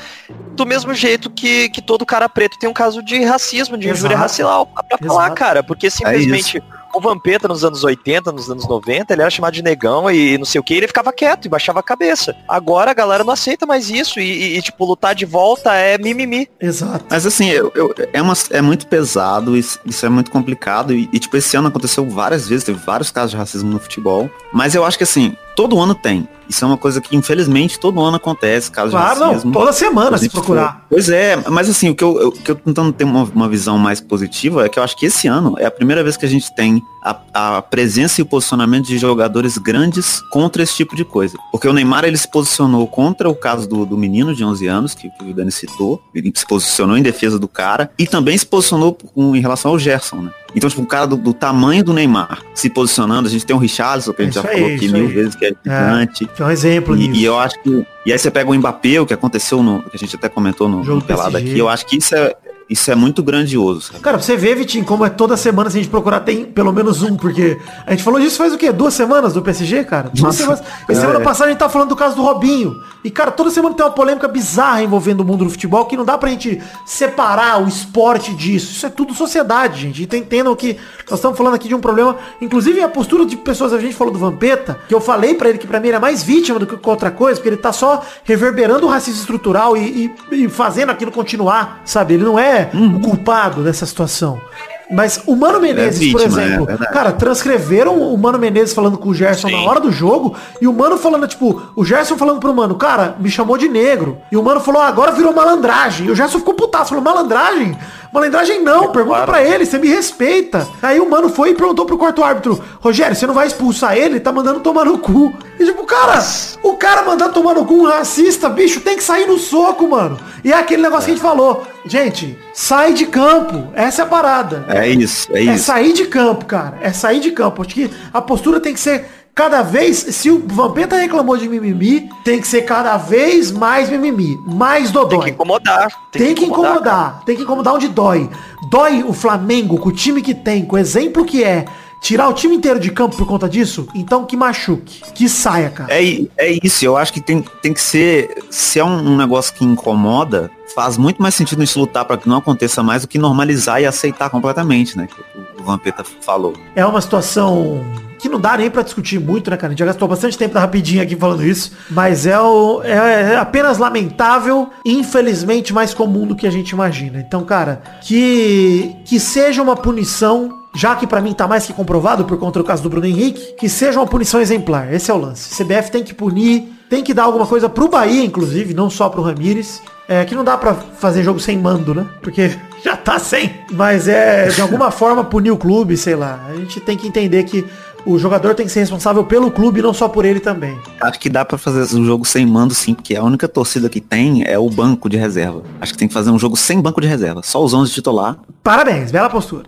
Speaker 1: Do mesmo jeito que, que todo cara preto tem um caso de racismo, de injúria racial pra falar,
Speaker 2: Exato.
Speaker 1: cara. Porque simplesmente o Vampeta nos anos 80, nos anos 90, ele era chamado de negão e não sei o que, ele ficava quieto e baixava a cabeça. Agora a galera não aceita mais isso e, e, tipo, lutar de volta é mimimi.
Speaker 2: Exato.
Speaker 3: Mas assim, eu, eu- é, uma, é muito pesado, isso, isso é muito complicado. E, e, tipo, esse ano aconteceu várias vezes, teve vários casos de racismo no futebol. Mas eu acho que assim, todo ano tem. Isso é uma coisa que, infelizmente, todo ano acontece, casos
Speaker 2: Claro,
Speaker 3: de
Speaker 2: não, toda semana se procurar.
Speaker 3: Pois é, mas assim, o que eu, eu- que eu tô tentando ter uma, uma visão mais positiva é que eu acho que esse ano é a primeira vez que a gente tem a, a presença e o posicionamento de jogadores grandes contra esse tipo de coisa. Porque o Neymar, ele se posicionou contra o caso do, do menino de 11 anos, que, que o Dani citou, ele se posicionou em defesa do cara, e também se posicionou com- em relação ao Gerson, né? Então, tipo, um cara do, do tamanho do Neymar se posicionando, a gente tem o Richarlison, que a gente
Speaker 2: Isso
Speaker 3: já
Speaker 2: aí,
Speaker 3: falou aqui mil
Speaker 2: aí.
Speaker 3: vezes, que é gigante.
Speaker 2: Que é um exemplo
Speaker 3: E, e eu acho que. E aí você pega o Mbappé, o que aconteceu no. que a gente até comentou no, no pelado aqui, eu acho que isso é, isso é muito grandioso. sabe?
Speaker 2: Cara, pra você ver, Vitinho, como é toda semana, se a gente procurar, tem pelo menos um, porque a gente falou disso faz o quê? Duas semanas do PSG, cara? Duas semanas. E
Speaker 3: é.
Speaker 2: semana passada a gente tá falando do caso do Robinho. E, cara, toda semana tem uma polêmica bizarra envolvendo o mundo do futebol que não dá pra gente separar o esporte disso. Isso é tudo sociedade, gente. Então entendam que nós estamos falando aqui de um problema. Inclusive a postura de pessoas, a gente falou do Vampeta, que eu falei pra ele que pra mim ele é mais vítima do que outra coisa, porque ele tá só reverberando o racismo estrutural e, e- e fazendo aquilo continuar, sabe? Ele não é o culpado dessa situação. Mas o Mano Menezes, por
Speaker 3: vítima, é
Speaker 2: exemplo,
Speaker 3: verdade.
Speaker 2: cara, transcreveram o Mano Menezes falando com o Gerson na hora do jogo e o Mano falando, tipo, o Gerson falando pro Mano, cara, me chamou de negro. E o Mano falou, ah, agora virou malandragem. E o Gerson ficou putaço, falou, malandragem? Malandragem não, pergunta pra ele, você me respeita. Aí o Mano foi e perguntou pro quarto árbitro, Rogério, você não vai expulsar ele? Ele tá mandando tomar no cu. E tipo, cara, o cara mandando tomar no cu um racista, bicho, tem que sair no soco, mano. E é aquele negócio que a gente falou. Gente, sai de campo. Essa é a parada.
Speaker 3: É isso, é
Speaker 2: É
Speaker 3: isso.
Speaker 2: sair de campo, cara. É sair de campo. Acho que a postura tem que ser cada vez. Se o Vampeta reclamou de mimimi, tem que ser cada vez mais mimimi. Mais
Speaker 1: Tem
Speaker 2: dodói.
Speaker 1: que incomodar.
Speaker 2: Tem, que
Speaker 1: cara.
Speaker 2: incomodar. Tem que incomodar onde dói. Dói o Flamengo com o time que tem, com o exemplo que é. Tirar o time inteiro de campo por conta disso? Então que machuque. Que saia, cara.
Speaker 3: É, é isso, eu acho que tem, tem que ser. Se é um, um negócio que incomoda, faz muito mais sentido a gente lutar para que não aconteça mais do que normalizar e aceitar completamente, né? Que o Vampeta falou.
Speaker 2: É uma situação que não dá nem pra discutir muito, né, cara? A gente já gastou bastante tempo rapidinho aqui falando isso, mas é, o, é, é apenas lamentável e infelizmente mais comum do que a gente imagina. Então, cara, que, que seja uma punição já que para mim tá mais que comprovado por conta do caso do Bruno Henrique, que seja uma punição exemplar. Esse é o lance. CBF tem que punir, tem que dar alguma coisa pro Bahia, inclusive, não só pro Ramires. É que não dá pra fazer jogo sem mando, né? Porque já tá sem. Mas é, de alguma forma, punir o clube, sei lá. A gente tem que entender que o jogador tem que ser responsável pelo clube e não só por ele também.
Speaker 3: Acho que dá pra fazer um jogo sem mando sim, porque a única torcida que tem é o banco de reserva. Acho que tem que fazer um jogo sem banco de reserva, só os 11 titular.
Speaker 2: Parabéns, bela postura.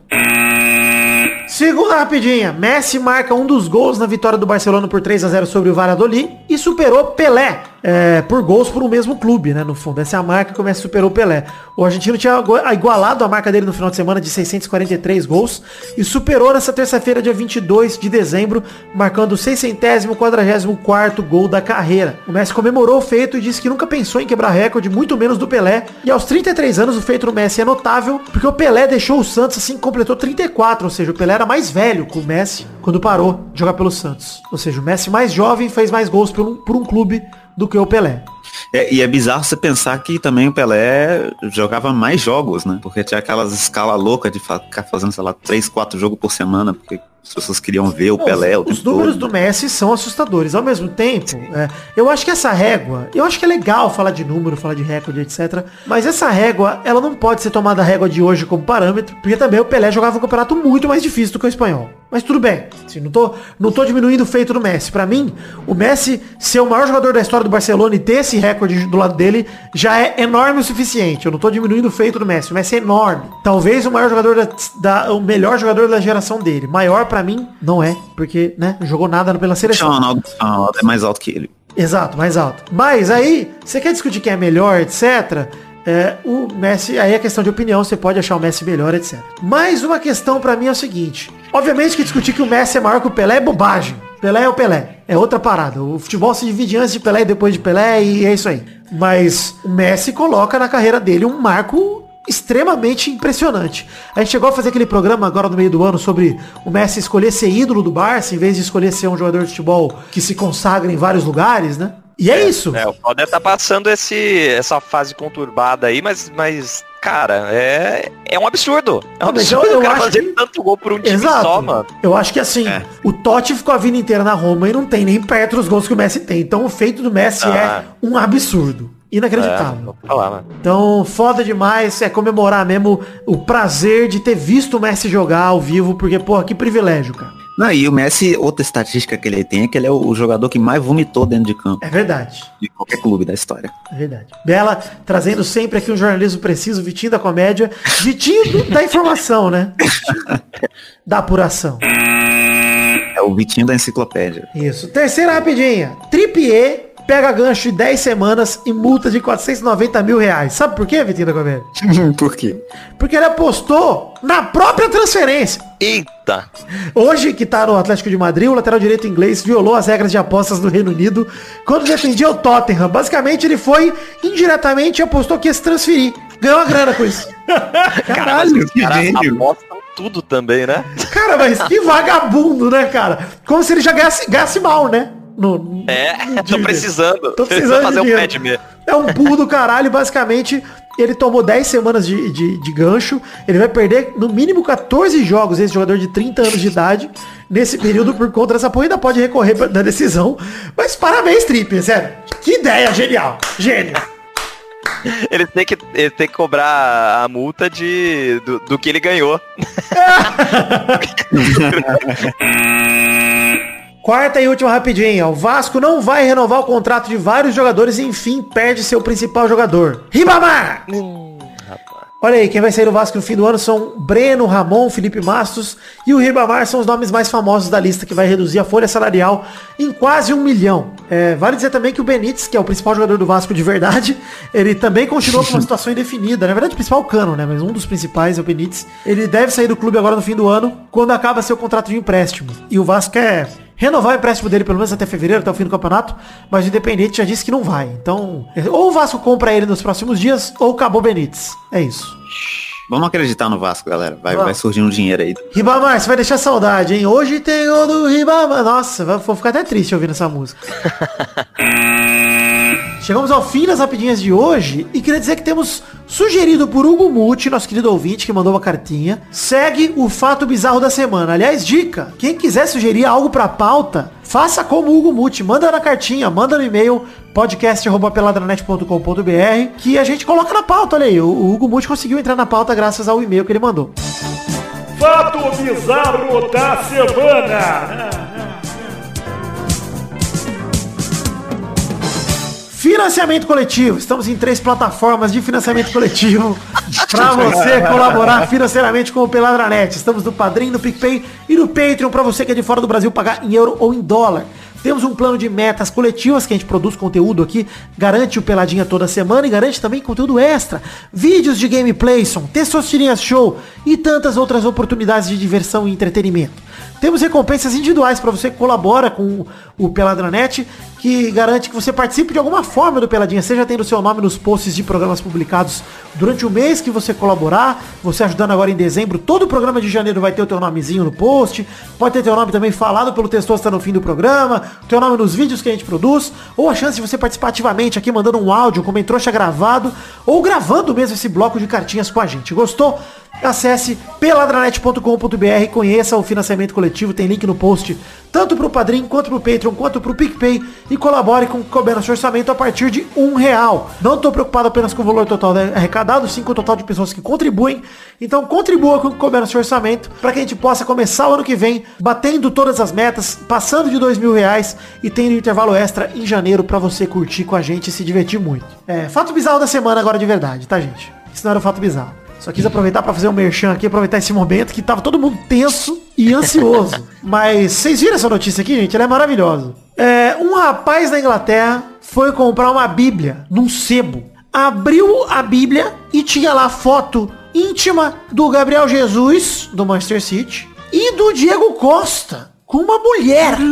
Speaker 2: Segunda rapidinha. Messi marca um dos gols na vitória do Barcelona por 3 a 0 sobre o Valladolid e superou Pelé é, por gols por um mesmo clube, né? No fundo, essa é a marca que o Messi superou o Pelé. O argentino tinha igualado a marca dele no final de semana de 643 gols e superou nessa terça-feira, dia 22 de dezembro, marcando o 644 gol da carreira. O Messi comemorou o feito e disse que nunca pensou em quebrar recorde, muito menos do Pelé. E aos 33 anos, o feito do Messi é notável, porque o Pelé deixou o Santos assim completou 34, ou seja, o Pelé era mais velho que o Messi quando parou de jogar pelo Santos. Ou seja, o Messi mais jovem fez mais gols por um, por um clube do que o Pelé.
Speaker 3: É, e é bizarro você pensar que também o Pelé jogava mais jogos, né? Porque tinha aquelas escalas loucas de ficar fazendo, sei lá, 3, 4 jogos por semana, porque as pessoas queriam ver o Pelé.
Speaker 2: Os, os números todo. do Messi são assustadores. Ao mesmo tempo, é, eu acho que essa régua, eu acho que é legal falar de número, falar de recorde, etc. Mas essa régua, ela não pode ser tomada a régua de hoje como parâmetro, porque também o Pelé jogava um campeonato muito mais difícil do que o espanhol. Mas tudo bem. Assim, não, tô, não tô diminuindo o feito do Messi. Para mim, o Messi ser o maior jogador da história do Barcelona e ter esse recorde do lado dele já é enorme o suficiente. Eu não tô diminuindo o feito do Messi. O Messi é enorme. Talvez o maior jogador da, da o melhor jogador da geração dele. Maior para mim não é, porque, né, não jogou nada pela seleção.
Speaker 3: Ronaldo, Ronaldo é mais alto que ele.
Speaker 2: Exato, mais alto. Mas aí, você quer discutir quem é melhor, etc. É, o Messi, aí é questão de opinião, você pode achar o Messi melhor, etc. Mas uma questão para mim é o seguinte. Obviamente que discutir que o Messi é maior que o Pelé é bobagem. Pelé é o Pelé. É outra parada. O futebol se divide antes de Pelé e depois de Pelé e é isso aí. Mas o Messi coloca na carreira dele um marco extremamente impressionante. A gente chegou a fazer aquele programa agora no meio do ano sobre o Messi escolher ser ídolo do Barça em vez de escolher ser um jogador de futebol que se consagra em vários lugares, né? E é, é isso.
Speaker 1: É, o Foder tá passando esse, essa fase conturbada aí, mas, mas cara, é, é um absurdo. É um absurdo eu, eu o cara fazer que... tanto gol por um time Exato. só, mano.
Speaker 2: Eu acho que assim, é. o Totti ficou a vida inteira na Roma e não tem nem perto dos gols que o Messi tem. Então o feito do Messi ah. é um absurdo. Inacreditável. É, falar, então, foda demais. É comemorar mesmo o prazer de ter visto o Messi jogar ao vivo, porque, porra, que privilégio, cara.
Speaker 3: Não, e o Messi, outra estatística que ele tem é que ele é o jogador que mais vomitou dentro de campo.
Speaker 2: É verdade.
Speaker 3: De qualquer clube da história.
Speaker 2: É verdade. Bela, trazendo sempre aqui um jornalismo preciso, Vitinho da comédia, Vitinho da informação, né? da apuração.
Speaker 3: É o Vitinho da enciclopédia.
Speaker 2: Isso. Terceira rapidinha. Tripier pega gancho de 10 semanas e multa de 490 mil reais. Sabe por quê, Vitinho da Comédia?
Speaker 3: por quê?
Speaker 2: Porque ele apostou na própria transferência.
Speaker 1: Eita!
Speaker 2: Hoje, que tá no Atlético de Madrid, o lateral direito inglês violou as regras de apostas do Reino Unido quando defendia o Tottenham. Basicamente, ele foi indiretamente e apostou que ia se transferir. Ganhou a grana com isso.
Speaker 1: Caralho, que gênio. Apostam tudo também, né?
Speaker 2: Cara, mas que vagabundo, né, cara? Como se ele já ganhasse, ganhasse mal, né? No,
Speaker 1: é, no tô precisando.
Speaker 2: Tô precisando fazer um pad mesmo. É um burro do caralho, basicamente. Ele tomou 10 semanas de, de, de, gancho. Ele vai perder no mínimo 14 jogos, esse jogador de 30 anos de idade, nesse período por conta dessa porra. Ainda pode recorrer da decisão. Mas parabéns, Tripper, sério. Que ideia genial. Gênio.
Speaker 1: Ele tem que, ele tem que cobrar a multa de, do, do que ele ganhou.
Speaker 2: Quarta e última rapidinha. O Vasco não vai renovar o contrato de vários jogadores e enfim perde seu principal jogador. Ribamar! Hum, Olha aí, quem vai sair do Vasco no fim do ano são Breno, Ramon, Felipe Mastos e o Ribamar são os nomes mais famosos da lista que vai reduzir a folha salarial em quase um milhão. É, vale dizer também que o Benítez, que é o principal jogador do Vasco de verdade, ele também continua com uma situação indefinida. Na verdade, o principal cano, né? Mas um dos principais é o Benítez. Ele deve sair do clube agora no fim do ano, quando acaba seu contrato de empréstimo. E o Vasco é renovar o empréstimo dele pelo menos até fevereiro, até o fim do campeonato, mas o Independente já disse que não vai. Então, ou o Vasco compra ele nos próximos dias, ou acabou Benítez. É isso.
Speaker 3: Vamos acreditar no Vasco, galera. Vai, vai surgir um dinheiro aí.
Speaker 2: Ribamar, você vai deixar saudade, hein? Hoje tem o do Ribamar. Nossa, vou ficar até triste ouvindo essa música. Chegamos ao fim das rapidinhas de hoje e queria dizer que temos sugerido por Hugo Muti, nosso querido ouvinte que mandou uma cartinha, segue o fato bizarro da semana. Aliás, dica, quem quiser sugerir algo pra pauta, faça como o Hugo Muti, manda na cartinha, manda no e-mail podcast@peladranet.com.br que a gente coloca na pauta, olha aí. O Hugo Muti conseguiu entrar na pauta graças ao e-mail que ele mandou.
Speaker 5: Fato bizarro da semana.
Speaker 2: Financiamento coletivo. Estamos em três plataformas de financiamento coletivo para você colaborar financeiramente com o Peladranet. Estamos no Padrim, no PicPay e no Patreon para você que é de fora do Brasil pagar em euro ou em dólar. Temos um plano de metas coletivas que a gente produz conteúdo aqui, garante o Peladinha toda semana e garante também conteúdo extra, vídeos de gameplayson, Testosterinha Show e tantas outras oportunidades de diversão e entretenimento. Temos recompensas individuais para você que colabora com o Peladranet, que garante que você participe de alguma forma do Peladinha, seja tendo seu nome nos posts de programas publicados durante o mês que você colaborar, você ajudando agora em dezembro, todo o programa de janeiro vai ter o teu nomezinho no post, pode ter teu nome também falado pelo Testosta no fim do programa, teu nome nos vídeos que a gente produz, ou a chance de você participar ativamente aqui mandando um áudio, como trouxa gravado, ou gravando mesmo esse bloco de cartinhas com a gente. Gostou? Acesse peladranet.com.br conheça o financiamento coletivo, tem link no post, tanto pro Padrim, quanto pro Patreon, quanto pro PicPay e colabore com o que no seu orçamento a partir de um real. Não estou preocupado apenas com o valor total arrecadado, sim com o total de pessoas que contribuem. Então contribua com o que no seu orçamento para que a gente possa começar o ano que vem batendo todas as metas, passando de dois mil reais e tendo um intervalo extra em janeiro para você curtir com a gente e se divertir muito. É, fato bizarro da semana agora de verdade, tá gente? Isso não era um fato bizarro. Só quis aproveitar para fazer um merchan aqui, aproveitar esse momento que tava todo mundo tenso e ansioso. Mas vocês viram essa notícia aqui, gente? Ela é maravilhosa. É, um rapaz da Inglaterra foi comprar uma bíblia num sebo. Abriu a bíblia e tinha lá foto íntima do Gabriel Jesus, do Manchester City, e do Diego Costa, com uma mulher.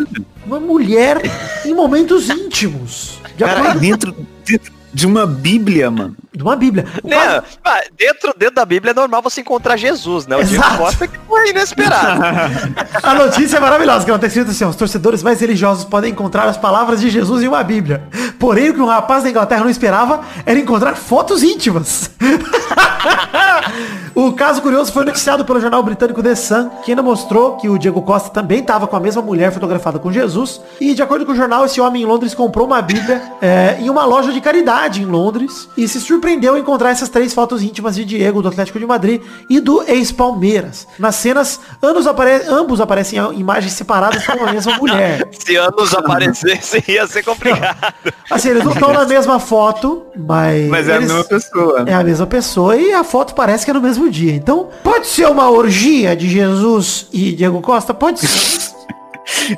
Speaker 2: Uma mulher em momentos íntimos. De
Speaker 3: Cara,
Speaker 2: acordo
Speaker 3: dentro, dentro de uma bíblia, mano.
Speaker 2: De uma bíblia. O
Speaker 1: Né? Ah, Dentro, dentro da Bíblia é normal você encontrar Jesus, né? O Diego
Speaker 2: Exato.
Speaker 1: Costa que foi inesperado.
Speaker 2: A notícia é maravilhosa, que ela tá escrito assim, os torcedores mais religiosos podem encontrar as palavras de Jesus em uma Bíblia. Porém, o que um rapaz da Inglaterra não esperava era encontrar fotos íntimas. o caso curioso foi noticiado pelo jornal britânico The Sun, que ainda mostrou que o Diego Costa também estava com a mesma mulher fotografada com Jesus. E de acordo com o jornal, esse homem em Londres comprou uma Bíblia é, em uma loja de caridade em Londres e se surpreendeu ao encontrar essas três fotos íntimas de Diego, do Atlético de Madrid e do ex-Palmeiras. Nas cenas, anos apare- ambos aparecem em imagens separadas com a mesma mulher.
Speaker 1: Se anos aparecesse, ia ser complicado.
Speaker 2: Assim, eles não estão na mesma foto, mas...
Speaker 3: Mas é a
Speaker 2: eles-
Speaker 3: mesma pessoa.
Speaker 2: É a mesma pessoa e a foto parece que é no mesmo dia. Então, pode ser uma orgia de Jesus e Diego Costa? Pode ser.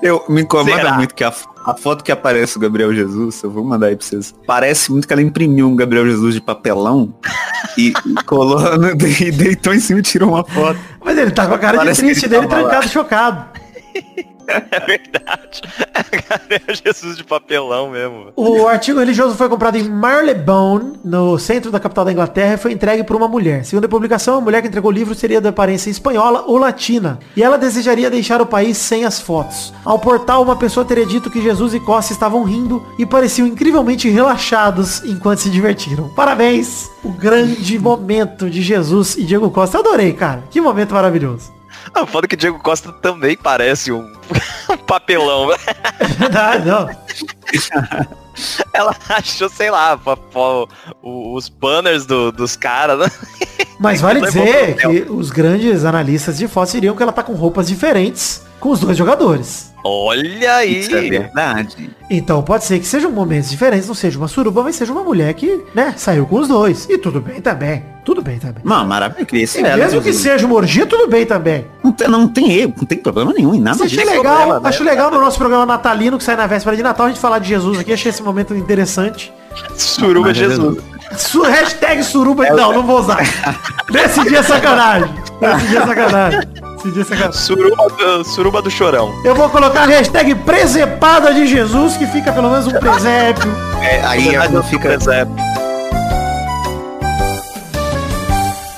Speaker 3: Eu, me incomoda
Speaker 1: Será?
Speaker 3: muito que a, a foto que aparece o Gabriel Jesus, eu vou mandar aí pra vocês. Parece muito que ela imprimiu um Gabriel Jesus de papelão e colou e deitou em cima e tirou uma foto.
Speaker 2: Mas ele tá com a cara
Speaker 3: Parece
Speaker 2: de triste
Speaker 3: ele
Speaker 2: dele,
Speaker 3: tava lá.
Speaker 2: trancado, chocado.
Speaker 1: É verdade. É Jesus de papelão mesmo.
Speaker 2: O artigo religioso foi comprado em Marylebone, no centro da capital da Inglaterra, e foi entregue por uma mulher. Segundo a publicação, a mulher que entregou o livro seria de aparência espanhola ou latina, e ela desejaria deixar o país sem as fotos. Ao portal, uma pessoa teria dito que Jesus e Costa estavam rindo e pareciam incrivelmente relaxados enquanto se divertiram. Parabéns! O grande momento de Jesus e Diego Costa. Adorei, cara. Que momento maravilhoso.
Speaker 1: Ah, foda que o Diego Costa também parece um, papelão.
Speaker 2: Verdade, não.
Speaker 1: Ela achou, sei lá, os banners do- dos caras, né?
Speaker 2: Mas vale
Speaker 1: Levou
Speaker 2: dizer que os grandes analistas de fotos diriam que ela tá com roupas diferentes com os dois jogadores.
Speaker 1: Olha aí.
Speaker 3: Isso é verdade.
Speaker 2: Então pode ser que sejam momentos diferentes, não seja uma suruba, mas seja uma mulher que, né, saiu com os dois. E tudo bem também. Tudo bem também.
Speaker 3: Mano, maravilha, eu queria ela,
Speaker 2: mesmo que seja uma orgia, tudo bem também.
Speaker 3: Não tem, não tem erro, não tem problema nenhum em nada
Speaker 2: achei legal,
Speaker 1: problema, né?
Speaker 2: acho legal no nosso programa natalino, que sai na véspera de Natal, a gente falar de Jesus aqui, achei esse momento interessante.
Speaker 1: Suruba
Speaker 3: é
Speaker 1: Jesus.
Speaker 2: Su hashtag suruba, não, não vou usar. Nesse dia é sacanagem. Nesse dia é sacanagem. Esse dia é sacanagem.
Speaker 1: Suruba do, suruba do chorão.
Speaker 2: Eu vou colocar a hashtag presepada de Jesus, que fica pelo menos um presépio.
Speaker 3: É, aí não
Speaker 1: eu
Speaker 3: fica.
Speaker 1: presépio.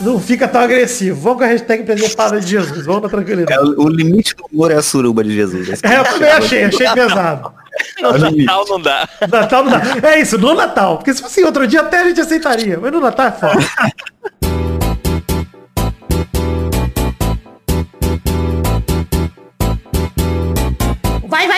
Speaker 2: Não fica tão agressivo. Vamos com a hashtag preservada de Jesus. Vamos na tranquilidade.
Speaker 3: É, o, o limite do humor é a suruba de Jesus.
Speaker 2: É, eu também achei, achei pesado.
Speaker 1: No Natal não dá.
Speaker 2: Natal não dá. É isso, no Natal. Porque se fosse outro dia até a gente aceitaria. Mas no Natal é foda.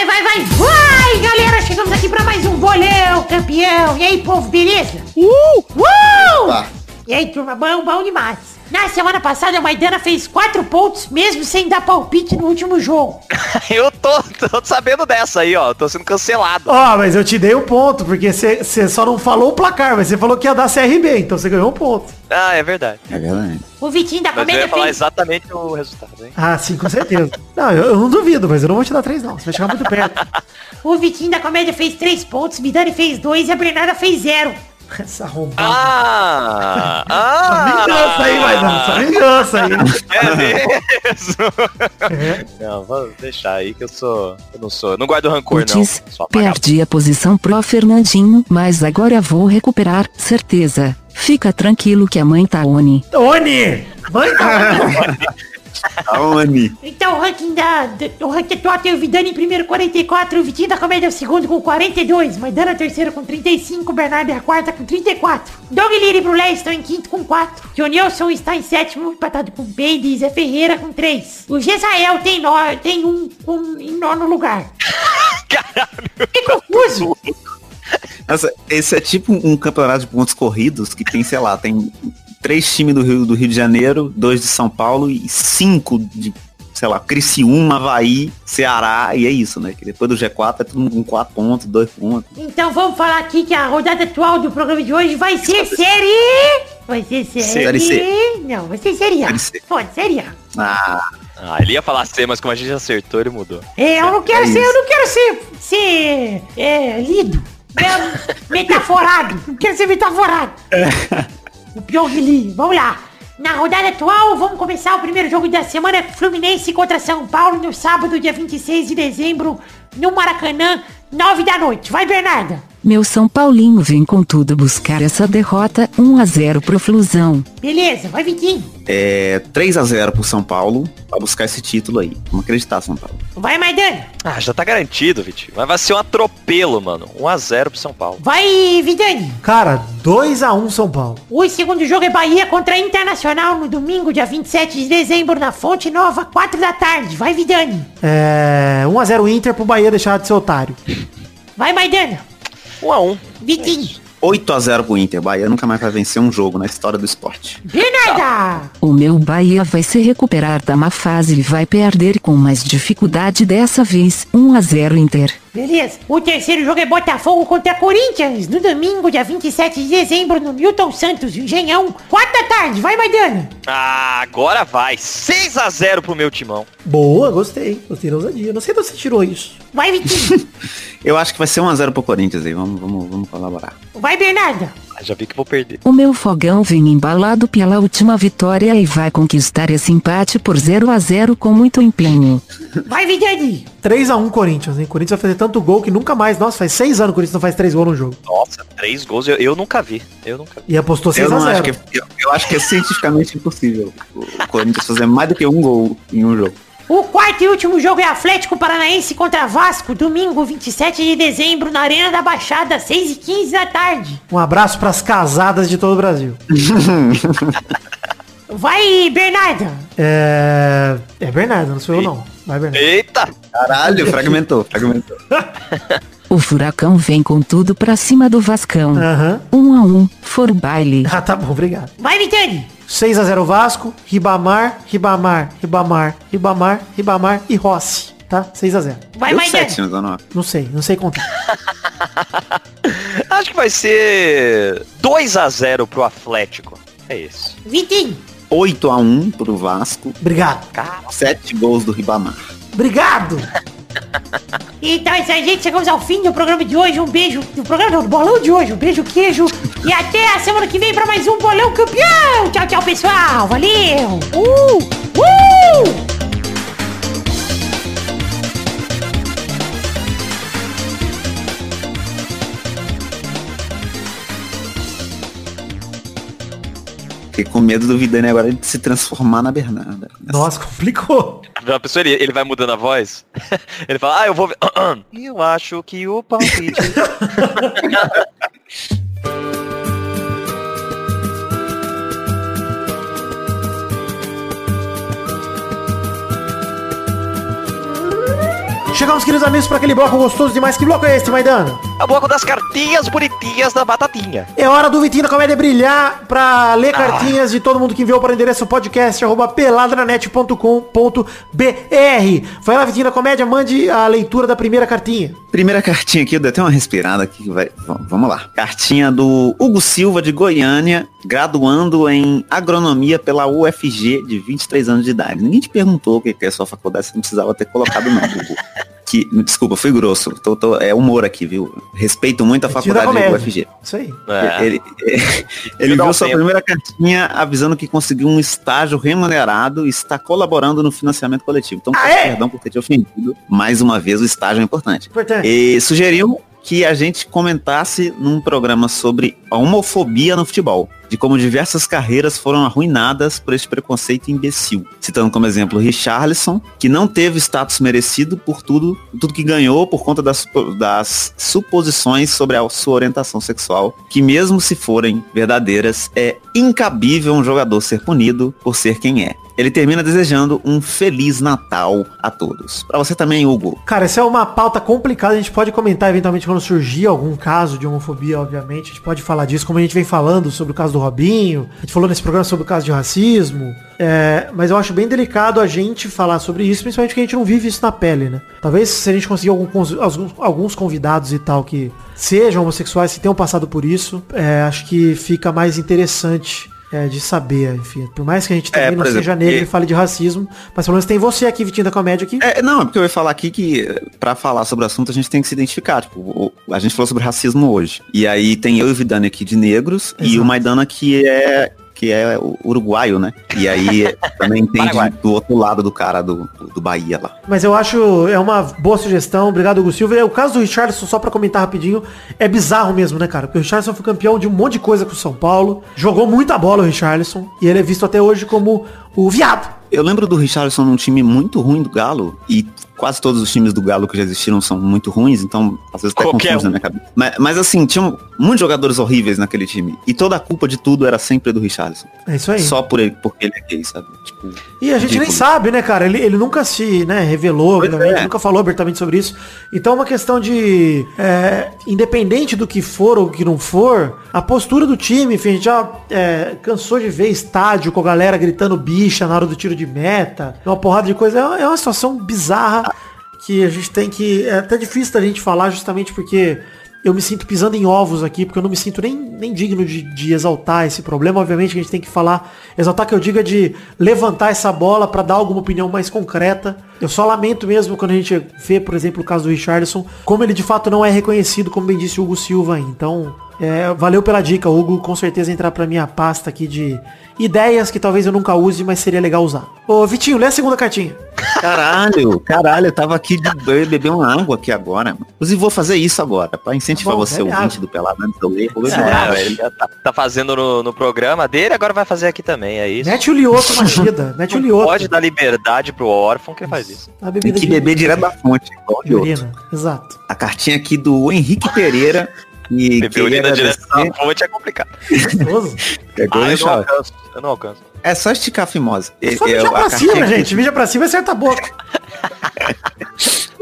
Speaker 6: Vai, vai, vai, vai! Galera! Chegamos aqui pra mais um bolão, campeão! E aí, povo, beleza? Uh! Uh!
Speaker 3: Tá.
Speaker 6: E aí, turma, bom, bom demais! Na semana passada, a Maidana fez quatro pontos, mesmo sem dar palpite no último jogo.
Speaker 1: Eu tô, tô sabendo dessa aí, ó. Tô sendo cancelado.
Speaker 2: Ó, mas eu te dei um ponto, porque você só não falou o placar, mas você falou que ia dar CRB, então você ganhou um ponto.
Speaker 1: Ah, é verdade.
Speaker 3: É verdade.
Speaker 6: O Vitinho da
Speaker 1: Mas eu
Speaker 6: Comédia
Speaker 1: ia falar
Speaker 6: fez...
Speaker 1: exatamente o resultado, hein?
Speaker 2: Ah, sim, com certeza. não, eu, eu não duvido, mas eu não vou te dar três, não. Você vai chegar muito perto.
Speaker 6: O Vitinho da Comédia fez três pontos, Midani fez dois e a Bernarda fez zero.
Speaker 2: Essa arrombada.
Speaker 1: Ah! Ah!
Speaker 2: vingança aí, vai dar. Essa vingança aí.
Speaker 1: É mesmo?
Speaker 2: É.
Speaker 1: Não, vamos deixar aí que eu sou. Eu não sou. Não guardo rancor, não. Apagado.
Speaker 7: perdi a posição pro Fernandinho, mas agora vou recuperar, certeza. Fica tranquilo que a mãe tá Oni.
Speaker 2: Oni! Mãe, cara.
Speaker 3: Aone.
Speaker 6: Então o ranking da. O ranking atual tem o Vidani em primeiro 44, o Vitinho da Comédia em segundo com 42, Maidana terceiro com 35, Bernardo é a quarta com 34. Doug Lira e Brulé estão em quinto com 4. John Nilson está em sétimo, empatado com Peide e Zé Ferreira com 3. O Gesael tem, no, tem um com, em nono lugar.
Speaker 1: Caralho.
Speaker 6: Que confuso!
Speaker 3: Nossa, esse é tipo um campeonato de pontos corridos que tem, sei lá, tem três times do Rio, do Rio de Janeiro, dois de São Paulo e cinco de, sei lá, Criciúma, Havaí, Ceará, e é isso, né? Que depois do G4 é todo mundo com quatro pontos, dois pontos.
Speaker 6: Então vamos falar aqui que a rodada atual do programa de hoje vai ser série. Vai ser série.
Speaker 3: Série C.
Speaker 6: Não, vai ser série A.
Speaker 3: Série C.
Speaker 6: Pode, série A.
Speaker 3: Ah,
Speaker 1: Ah, ele ia falar C, mas como a gente acertou, ele mudou.
Speaker 6: É, eu não quero
Speaker 3: É
Speaker 6: ser,
Speaker 3: isso.
Speaker 6: eu não quero ser, ser é, lido. É, metaforado. Não quero ser metaforado. O li. Vamos lá. Na rodada atual, vamos começar o primeiro jogo da semana Fluminense contra São Paulo no sábado, dia 26 de dezembro, no Maracanã, 9 da noite. Vai, Bernarda.
Speaker 7: Meu São Paulinho vem com tudo buscar essa derrota 1 a 0 pro Flusão.
Speaker 6: Beleza, vai, Vitinho.
Speaker 3: é 3 a 0 pro São Paulo pra buscar esse título aí. Vamos acreditar, São Paulo.
Speaker 6: Vai, Maidana.
Speaker 1: Ah, já tá garantido, Vitinho. Mas vai ser um atropelo, mano. 1x0 pro São Paulo.
Speaker 6: Vai, Vidani.
Speaker 2: Cara, 2x1 São Paulo.
Speaker 6: O segundo jogo é Bahia contra Internacional no domingo, dia 27 de dezembro, na Fonte Nova, 4 da tarde. Vai, Vidani.
Speaker 2: É, 1x0 Inter pro Bahia deixar de ser otário.
Speaker 6: Vai, Maidana.
Speaker 1: 1x1.
Speaker 6: Vitinho.
Speaker 3: 8 a 0 pro Inter. Bahia nunca mais vai vencer um jogo na história do esporte.
Speaker 6: Bernarda.
Speaker 7: O meu Bahia vai se recuperar da má fase e vai perder com mais dificuldade dessa vez 1 a 0 Inter.
Speaker 6: Beleza. O terceiro jogo é Botafogo contra Corinthians, no domingo, dia 27 de dezembro, no Newton Santos, Engenhão, 4 da tarde. Vai, Maidana.
Speaker 1: Ah, agora vai. 6x0 pro meu timão.
Speaker 2: Boa, gostei. Gostei da ousadia. Não sei de onde você tirou isso.
Speaker 6: Vai, Vitinho.
Speaker 3: Eu acho que vai ser 1 a 0 pro Corinthians aí. Vamos, vamos, vamos colaborar.
Speaker 6: Vai, Bernarda.
Speaker 1: Ah, já vi que vou perder.
Speaker 7: O meu fogão vem embalado pela última vitória e vai conquistar esse empate por 0 a 0 com muito empenho.
Speaker 6: Vai, Vidani.
Speaker 2: 3x1 Corinthians, hein? Corinthians vai fazer tanto gol que nunca mais. Nossa, faz 6 anos que o Corinthians não faz 3 gols no jogo.
Speaker 1: Nossa, três gols eu, eu nunca vi. Eu nunca vi.
Speaker 2: E apostou
Speaker 3: Eu não acho
Speaker 2: 6x0.
Speaker 3: que eu, eu acho que é cientificamente impossível o Corinthians fazer mais do que um gol em um jogo.
Speaker 6: O quarto e último jogo é Atlético Paranaense contra Vasco, domingo, 27 de dezembro, na Arena da Baixada, 6 e 15 da tarde.
Speaker 2: Um abraço pras casadas de todo o Brasil.
Speaker 6: Vai, Bernarda.
Speaker 2: É. É Bernardo, não sou eu não. Vai, Bernardo.
Speaker 1: Eita!
Speaker 3: Caralho, fragmentou, fragmentou.
Speaker 7: O furacão vem com tudo pra cima do Vascão.
Speaker 2: Aham.
Speaker 7: 1 a 1 for o baile.
Speaker 2: Ah, tá bom, obrigado.
Speaker 6: Vai, Vitani.
Speaker 2: 6x0 Vasco, Ribamar, Ribamar, Ribamar, Ribamar, Ribamar e Rossi. Tá? 6x0.
Speaker 6: Vai,
Speaker 3: Deu. 7, mas eu não.
Speaker 2: Não sei, não sei contar.
Speaker 1: Acho que vai ser 2x0 pro Atlético. É isso.
Speaker 6: Vitinho.
Speaker 3: 8 a 1 pro Vasco.
Speaker 2: Obrigado.
Speaker 3: 7 gols do Ribamar.
Speaker 2: Obrigado.
Speaker 6: Então é isso aí, gente. Chegamos ao fim do programa de hoje. Um beijo. Do programa não, do bolão de hoje. Um beijo, queijo. E até a semana que vem pra mais um bolão campeão. Tchau, tchau, pessoal. Valeu. Uh! Uh!
Speaker 3: Fiquei com medo do Vidani agora de se transformar na Bernarda.
Speaker 2: Nossa, complicou.
Speaker 1: A pessoa, ele, ele vai mudando a voz. Ele fala, ah, eu vou ver. Eu acho que o palpite.
Speaker 2: Chegamos, queridos amigos, para aquele bloco gostoso demais. Que bloco é esse, Maidana?
Speaker 1: A bloco das cartinhas bonitinhas da batatinha.
Speaker 2: É hora do Vitinho da Comédia brilhar pra ler cartinhas de todo mundo que enviou para o endereço podcast arroba peladranet.com.br. Vai lá, Vitinho da Comédia, mande a leitura da primeira cartinha.
Speaker 3: Primeira cartinha aqui, eu dei até uma respirada aqui. Vai, vamos lá. Cartinha do Hugo Silva, de Goiânia, graduando em agronomia pela UFG, de 23 anos de idade. Ninguém te perguntou o que que é sua faculdade, você não precisava ter colocado não, Hugo. Que, desculpa, fui grosso. Tô- tô- é humor aqui, viu? Respeito muito a
Speaker 2: da
Speaker 3: faculdade da
Speaker 2: Comédia.
Speaker 3: UFG.
Speaker 2: Isso aí.
Speaker 1: É.
Speaker 3: Ele, ele viu
Speaker 1: um
Speaker 3: sua
Speaker 1: tempo.
Speaker 3: primeira cartinha avisando que conseguiu um estágio remunerado e está colaborando no financiamento coletivo. Então,
Speaker 2: Ah,
Speaker 3: peço
Speaker 2: é?
Speaker 3: perdão por ter te ofendido. Mais uma vez, o estágio é importante.
Speaker 2: Importante.
Speaker 3: E sugeriu que a gente comentasse num programa sobre a homofobia no futebol, de como diversas carreiras foram arruinadas por este preconceito imbecil. Citando como exemplo Richarlison, que não teve status merecido por tudo, tudo que ganhou por conta das, das suposições sobre a sua orientação sexual, que mesmo se forem verdadeiras, é incabível um jogador ser punido por ser quem é. Ele termina desejando um feliz Natal a todos. Pra você também, Hugo.
Speaker 2: Cara, essa é uma pauta complicada. A gente pode comentar eventualmente quando surgir algum caso de homofobia, obviamente. A gente pode falar disso, como a gente vem falando sobre o caso do Robinho. A gente falou nesse programa sobre o caso de racismo. É, mas eu acho bem delicado a gente falar sobre isso, principalmente porque a gente não vive isso na pele, né? Talvez se a gente conseguir algum alguns, convidados e tal que sejam homossexuais, que tenham passado por isso, é, acho que fica mais interessante. É, de saber, enfim. Por mais que a gente também
Speaker 3: É,
Speaker 2: não
Speaker 3: exemplo,
Speaker 2: seja negro
Speaker 3: e-
Speaker 2: e fale de racismo, mas pelo menos tem você aqui, Vitinho da Comédia, aqui.
Speaker 3: É, não, é porque eu ia falar aqui que pra falar sobre o assunto a gente tem que se identificar. Tipo, a gente falou sobre racismo hoje. E aí tem eu e o Vidani aqui de negros e
Speaker 2: Exato.
Speaker 3: o Maidana que é que é o uruguaio, né? E aí também entende do outro lado do cara do, do, do Bahia lá.
Speaker 2: Mas eu acho, é uma boa sugestão. Obrigado, Hugo Silva. É, O caso do Richardson, só pra comentar rapidinho, é bizarro mesmo, né, cara? Porque o Richardson foi campeão de um monte de coisa com o São Paulo. Jogou muita bola o Richardson. E ele é visto até hoje como o viado.
Speaker 3: Eu lembro do Richardson num time muito ruim do Galo e quase todos os times do Galo que já existiram são muito ruins, então às vezes até
Speaker 1: Qualquer
Speaker 3: confuso
Speaker 1: um.
Speaker 3: na minha cabeça. Mas, mas assim, tinham muitos jogadores horríveis naquele time e toda a culpa de tudo era sempre do Richardson.
Speaker 2: É isso aí.
Speaker 3: Só por ele, porque ele é gay, sabe? Tipo,
Speaker 2: E a gente nem
Speaker 3: ridículo.
Speaker 2: sabe, né, cara? Ele, ele nunca se né, revelou,
Speaker 3: é.
Speaker 2: nunca falou abertamente sobre isso. Então é uma questão de. é, independente do que for ou que não for, a postura do time, enfim, a gente já é, cansou de ver estádio com a galera gritando bicha na hora do tiro de meta, uma porrada de coisa. É uma, é uma situação bizarra que a gente tem que. É até difícil da gente falar justamente porque. Eu me sinto pisando em ovos aqui, porque eu não me sinto nem, nem digno de, de exaltar esse problema. Obviamente que a gente tem que falar, exaltar que eu diga de levantar essa bola para dar alguma opinião mais concreta. Eu só lamento mesmo quando a gente vê, por exemplo, o caso do Richardson, como ele de fato não é reconhecido, como bem disse o Hugo Silva. Então, é, valeu pela dica, Hugo. Com certeza entrar pra minha pasta aqui de ideias que talvez eu nunca use, mas seria legal usar. Ô, Vitinho, lê a segunda cartinha.
Speaker 3: Caralho, caralho, eu tava aqui de eu ia beber uma água aqui agora, mano. Inclusive vou fazer isso agora, pra incentivar
Speaker 2: Tá bom,
Speaker 3: você,
Speaker 2: bebe
Speaker 3: ouvinte
Speaker 2: água.
Speaker 3: do Pelado, antes de eu ler. Vou beber
Speaker 1: É,
Speaker 3: água.
Speaker 1: ele já tá, tá fazendo no, no programa dele, agora vai fazer aqui também, é isso.
Speaker 2: Mete o Lioto na vida. Mete o Lioto.
Speaker 1: pode dar liberdade pro órfão que ele faz isso.
Speaker 2: A
Speaker 3: Tem que
Speaker 2: de-
Speaker 3: beber direto da fonte, igual outro.
Speaker 2: Urina. Exato.
Speaker 3: A cartinha aqui do Henrique Pereira. E
Speaker 1: Beber direto fonte é complicado.
Speaker 3: Pegou,
Speaker 1: Ah, eu não alcanço, eu não alcanço.
Speaker 3: É só esticar a fimose.
Speaker 2: É só
Speaker 3: É,
Speaker 2: mijar pra cima,
Speaker 3: aqui-
Speaker 2: gente. Mija pra cima e acerta a boca.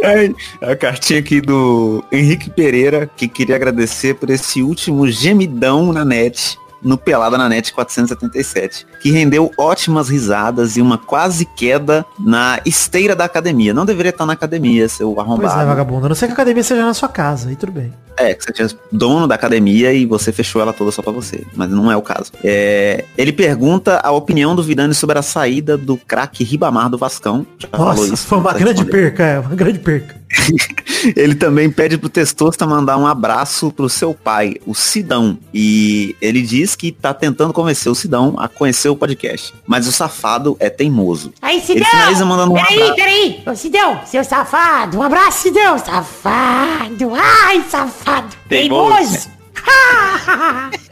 Speaker 3: É, a cartinha aqui do Henrique Pereira, que queria agradecer por esse último gemidão na net, no Pelada na Net 477, que rendeu ótimas risadas e uma quase queda na esteira da academia. Não deveria estar na academia, seu
Speaker 2: Pois é,
Speaker 3: arrombado.
Speaker 2: vagabundo. A não ser que a academia seja na sua casa. Aí tudo bem.
Speaker 3: É, que você tinha dono da academia e você fechou ela toda só pra você. Mas não é o caso. É, ele pergunta a opinião do Vidani sobre a saída do craque Ribamar do Vascão. Já falou
Speaker 2: Nossa,
Speaker 3: isso,
Speaker 2: foi uma grande
Speaker 3: respondendo.
Speaker 2: perca, é. Uma grande perca.
Speaker 3: Ele também pede pro Testosta mandar um abraço pro seu pai, o Sidão. E ele diz que tá tentando convencer o Sidão a conhecer o podcast. Mas o safado é teimoso.
Speaker 6: Aí, Sidão!
Speaker 3: mandando um
Speaker 6: Peraí,
Speaker 3: abraço.
Speaker 6: peraí! Ô, Sidão, seu safado! Um abraço, Sidão! Safado! Ai, safado!
Speaker 1: Teimoso.
Speaker 6: Teimoso!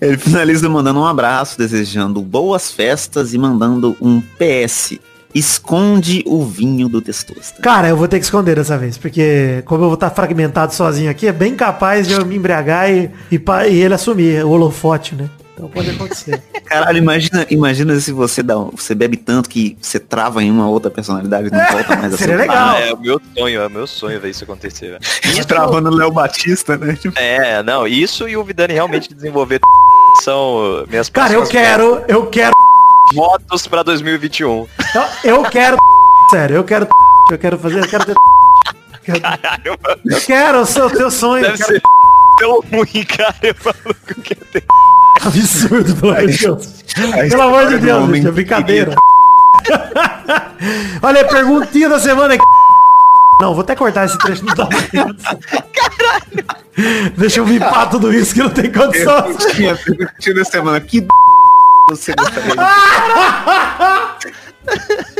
Speaker 3: Ele finaliza mandando um abraço, desejando boas festas e mandando um PS. Esconde o vinho do testosta.
Speaker 2: Cara, eu vou ter que esconder dessa vez, porque como eu vou estar fragmentado sozinho aqui, é bem capaz de eu me embriagar e, e, e ele assumir o holofote, né? Então pode acontecer.
Speaker 3: Caralho, imagina, imagina se você dá, você bebe tanto que você trava em uma outra personalidade e não volta mais a
Speaker 2: Seria
Speaker 3: ser.
Speaker 2: legal.
Speaker 1: Ah, é o meu sonho, é o meu sonho ver isso acontecer. velho. Isso,
Speaker 3: Travando o Léo Batista, né? Tipo,
Speaker 1: é, não, isso e o Vidani realmente desenvolver são minhas
Speaker 2: Cara, eu quero, eu quero,
Speaker 1: votos pra 2021.
Speaker 2: eu quero, sério, eu quero, eu quero fazer, eu quero ter, eu quero,
Speaker 1: Caralho, mano,
Speaker 2: eu quero o seu teu sonho, eu
Speaker 1: deve
Speaker 2: quero
Speaker 1: ser tão ruim, cara. Eu falo que eu quero ter
Speaker 2: absurdo, pelo amor de Deus. Pelo amor de Deus, gente, é brincadeira. Olha, perguntinha da semana é Não, vou até cortar esse trecho não dá mais. Caralho! Deixa eu bipar tudo isso que não tem condições.
Speaker 3: tinha perguntinha da semana. Que d... você gostaria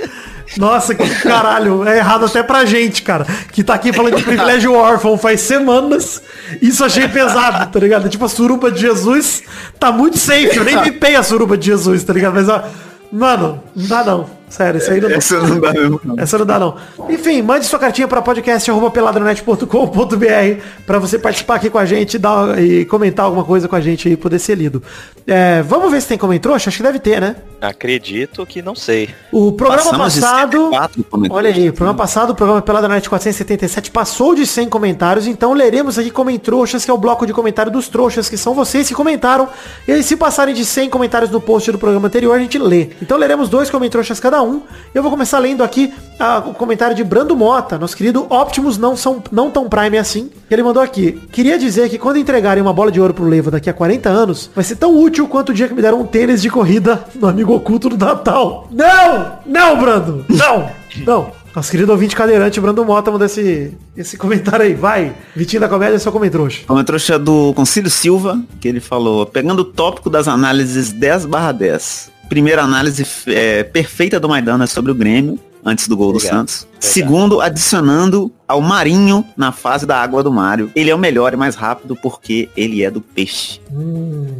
Speaker 2: Nossa, que caralho, é errado até pra gente, cara. Que tá aqui falando de privilégio órfão faz semanas. Isso achei pesado, tá ligado? Tipo, a suruba de Jesus tá muito safe. Eu nem bipei a suruba de Jesus, tá ligado? Mas, ó, mano, não dá não. Sério, isso aí não dá.
Speaker 3: Essa não dá mesmo, não.
Speaker 2: Essa não dá não. Enfim, mande sua cartinha para podcast.peladranet.com.br para você participar aqui com a gente e, dar, e comentar alguma coisa com a gente e poder ser lido. É, vamos ver se tem comentário? Acho que deve ter, né?
Speaker 1: Acredito que não sei.
Speaker 2: O programa
Speaker 3: Passamos
Speaker 2: passado...
Speaker 3: 104 comentários.
Speaker 2: Olha aí, o programa passado, o programa Pelada Net 477 passou de 100 comentários, então leremos aqui Comentroxas, que é o bloco de comentário dos trouxas, que são vocês que comentaram. E aí, se passarem de 100 comentários no post do programa anterior, a gente lê. Então leremos dois Comentroxas cada um. Eu vou começar lendo aqui ah, o comentário de Brando Mota, nosso querido Optimus não, são, não tão Prime assim. Ele mandou aqui. Queria dizer que quando entregarem uma bola de ouro pro Levo daqui a 40 anos, vai ser tão útil quanto o dia que me deram um tênis de corrida no amigo oculto do Natal. Não! Não, Brando! Não! Não! Nosso querido ouvinte cadeirante, Brando Mota, mandou esse, esse comentário aí. Vai! Vitinho da Comédia, comentrouxa.
Speaker 3: Uma trouxa do Concílio Silva, que ele falou, pegando o tópico das análises 10 barra 10. Primeira análise é, perfeita do Maidana é sobre o Grêmio, antes do gol do
Speaker 1: Obrigado.
Speaker 3: Santos. Segundo, adicionando ao Marinho na fase da água do Mário. Ele é o melhor e mais rápido porque ele é do peixe.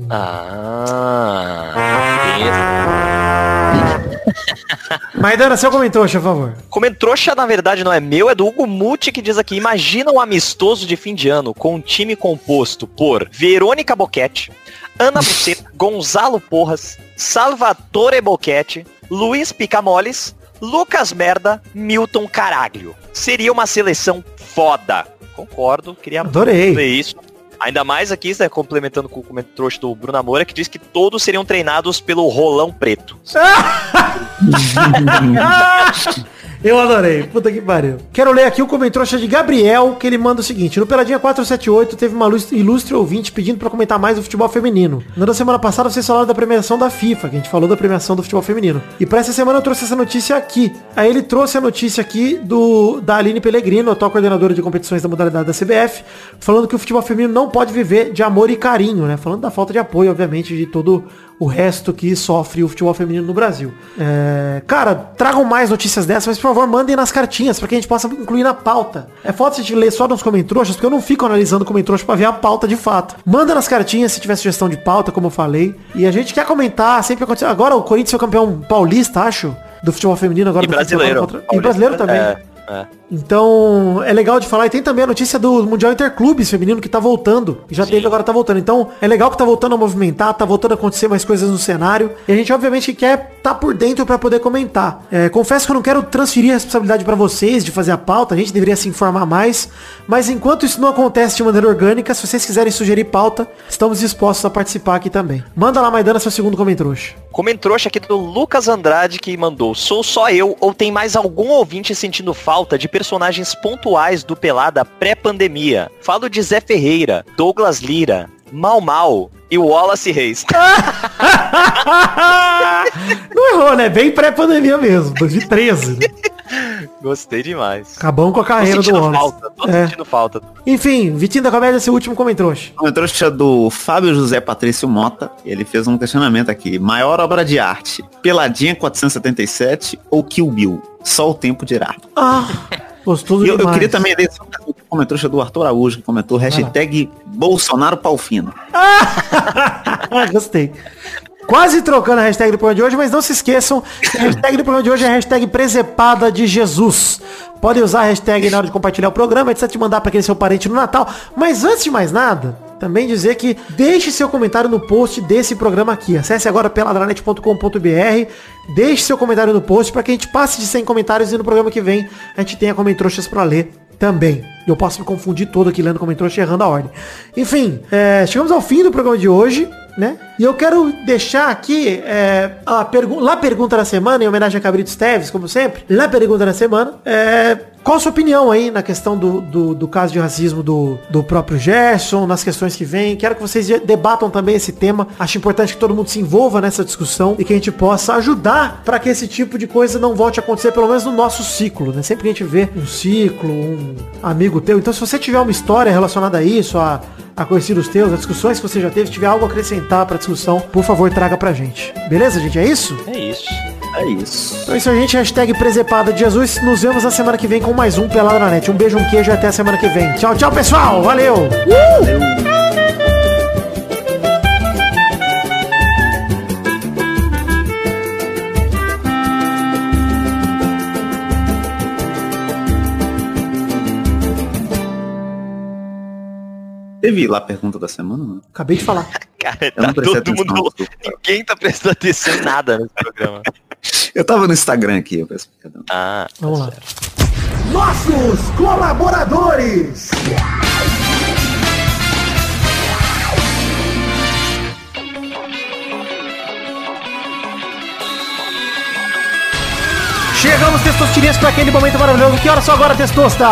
Speaker 1: Ah.
Speaker 2: Maidana, seu comentrouxa, por favor.
Speaker 1: Comentrouxa, na verdade, não é meu, é do Hugo Muti que diz aqui, imagina um amistoso de fim de ano com um time composto por Verônica Boquete, Ana Buceta, Gonzalo Porras, Salvatore Boquete, Luiz Picamoles, Lucas Merda, Milton Caraglio. Seria uma seleção foda. Concordo, queria
Speaker 2: Adorei.
Speaker 1: ver isso. Ainda mais aqui, né, complementando com o comentário do Bruno Amora, que diz que todos seriam treinados pelo Rolão Preto.
Speaker 2: Eu adorei. Puta que pariu. Quero ler aqui o comentário de Gabriel, que ele manda o seguinte. No Peladinha 478 teve uma lus- ilustre ouvinte pedindo pra comentar mais do futebol feminino. Na semana passada vocês falaram da premiação da FIFA, que a gente falou da premiação do futebol feminino. E pra essa semana eu trouxe essa notícia aqui. Aí ele trouxe a notícia aqui do da Aline Pellegrino, atual coordenadora de competições da modalidade da CBF, falando que o futebol feminino não pode viver de amor e carinho, né? Falando da falta de apoio, obviamente, de todo o resto que sofre o futebol feminino no Brasil. É, cara, tragam mais notícias dessas, mas por favor, mandem nas cartinhas para que a gente possa incluir na pauta. É foda se a gente ler só nos comentroxas, porque eu não fico analisando comentroxas para ver a pauta de fato. Manda nas cartinhas se tiver sugestão de pauta, como eu falei. E a gente quer comentar, sempre aconteceu. Agora o Corinthians é o campeão paulista, acho, do futebol feminino agora.
Speaker 1: E brasileiro.
Speaker 2: contra- E brasileiro também.
Speaker 1: É, é.
Speaker 2: Então, é legal de falar. E tem também a notícia do Mundial Interclubes feminino que tá voltando. Já teve, agora tá voltando. Então, é legal que tá voltando a movimentar, tá voltando a acontecer mais coisas no cenário. E a gente, obviamente, quer tá por dentro pra poder comentar. É, confesso que eu não quero transferir a responsabilidade pra vocês de fazer a pauta. A gente deveria se informar mais. Mas enquanto isso não acontece de maneira orgânica, se vocês quiserem sugerir pauta, estamos dispostos a participar aqui também. Manda lá, Maidana, seu segundo comentrouxa.
Speaker 1: Comentrouxa aqui do Lucas Andrade que mandou Sou só eu ou tem mais algum ouvinte sentindo falta de personagens pontuais do Pelada pré-pandemia? Falo de Zé Ferreira, Douglas Lira, Mal Mal e Wallace Reis.
Speaker 2: não errou, né? Bem pré-pandemia mesmo. 2013. né?
Speaker 1: Gostei demais.
Speaker 2: Acabamos com a carreira do Wallace.
Speaker 1: falta, tô
Speaker 2: É.
Speaker 1: sentindo falta.
Speaker 2: Enfim, Vitinho da Comédia, seu último comentrouxa.
Speaker 3: Uma trouxa do Fábio José Patrício Mota. Ele fez um questionamento aqui. Maior obra de arte, Peladinha 477 ou Kill Bill? Só o tempo dirá.
Speaker 2: Ah, gostoso
Speaker 3: E eu, eu queria também ler só um comentário do Arthur Araújo, que comentou hashtag Bolsonaro Palfino.
Speaker 2: ah, gostei. Quase trocando a hashtag do programa de hoje, mas não se esqueçam que a hashtag do programa de hoje é a hashtag presepada de Jesus. Podem usar a hashtag na hora de compartilhar o programa, etc. de mandar para aquele seu parente no Natal. Mas antes de mais nada, também dizer que deixe seu comentário no post desse programa aqui. Acesse agora peladranet.com.br, deixe seu comentário no post para que a gente passe de 100 comentários e no programa que vem a gente tenha comentários para ler também. Eu posso me confundir todo aqui lendo comentários errando a ordem. Enfim, é, chegamos ao fim do programa de hoje né? E eu quero deixar aqui é, a pergu lá pergunta da semana, em homenagem a Cabrito Esteves, como sempre. Lá pergunta da semana. É, qual a sua opinião aí na questão do, do, do, caso de racismo do, do próprio Gerson, nas questões que vêm? Quero que vocês debatam também esse tema. Acho importante que todo mundo se envolva nessa discussão e que a gente possa ajudar para que esse tipo de coisa não volte a acontecer, pelo menos no nosso ciclo, né? Sempre que a gente vê um ciclo, um amigo teu. Então, se você tiver uma história relacionada a isso, a a conhecer os teus, as discussões que você já teve, se tiver algo a acrescentar pra discussão, por favor, traga pra gente. Beleza, gente? É isso?
Speaker 1: É isso.
Speaker 3: É isso.
Speaker 2: Então é isso, gente. Hashtag Presepada de Jesus. Nos vemos na semana que vem com mais um Pelado na Net. Um beijo, um queijo e até a semana que vem. Tchau, tchau, pessoal. Valeu! Uh! Valeu.
Speaker 3: Teve lá a pergunta da semana, não?
Speaker 2: Acabei de falar.
Speaker 1: Cara, tá todo atenção, mundo. Ninguém tá prestando atenção em nada nesse programa.
Speaker 3: eu tava no Instagram aqui, eu peço
Speaker 1: perdão. Ah,
Speaker 2: vamos lá. Nossos colaboradores! Testosterinhas, para aquele momento maravilhoso. Que hora só agora, Testosta?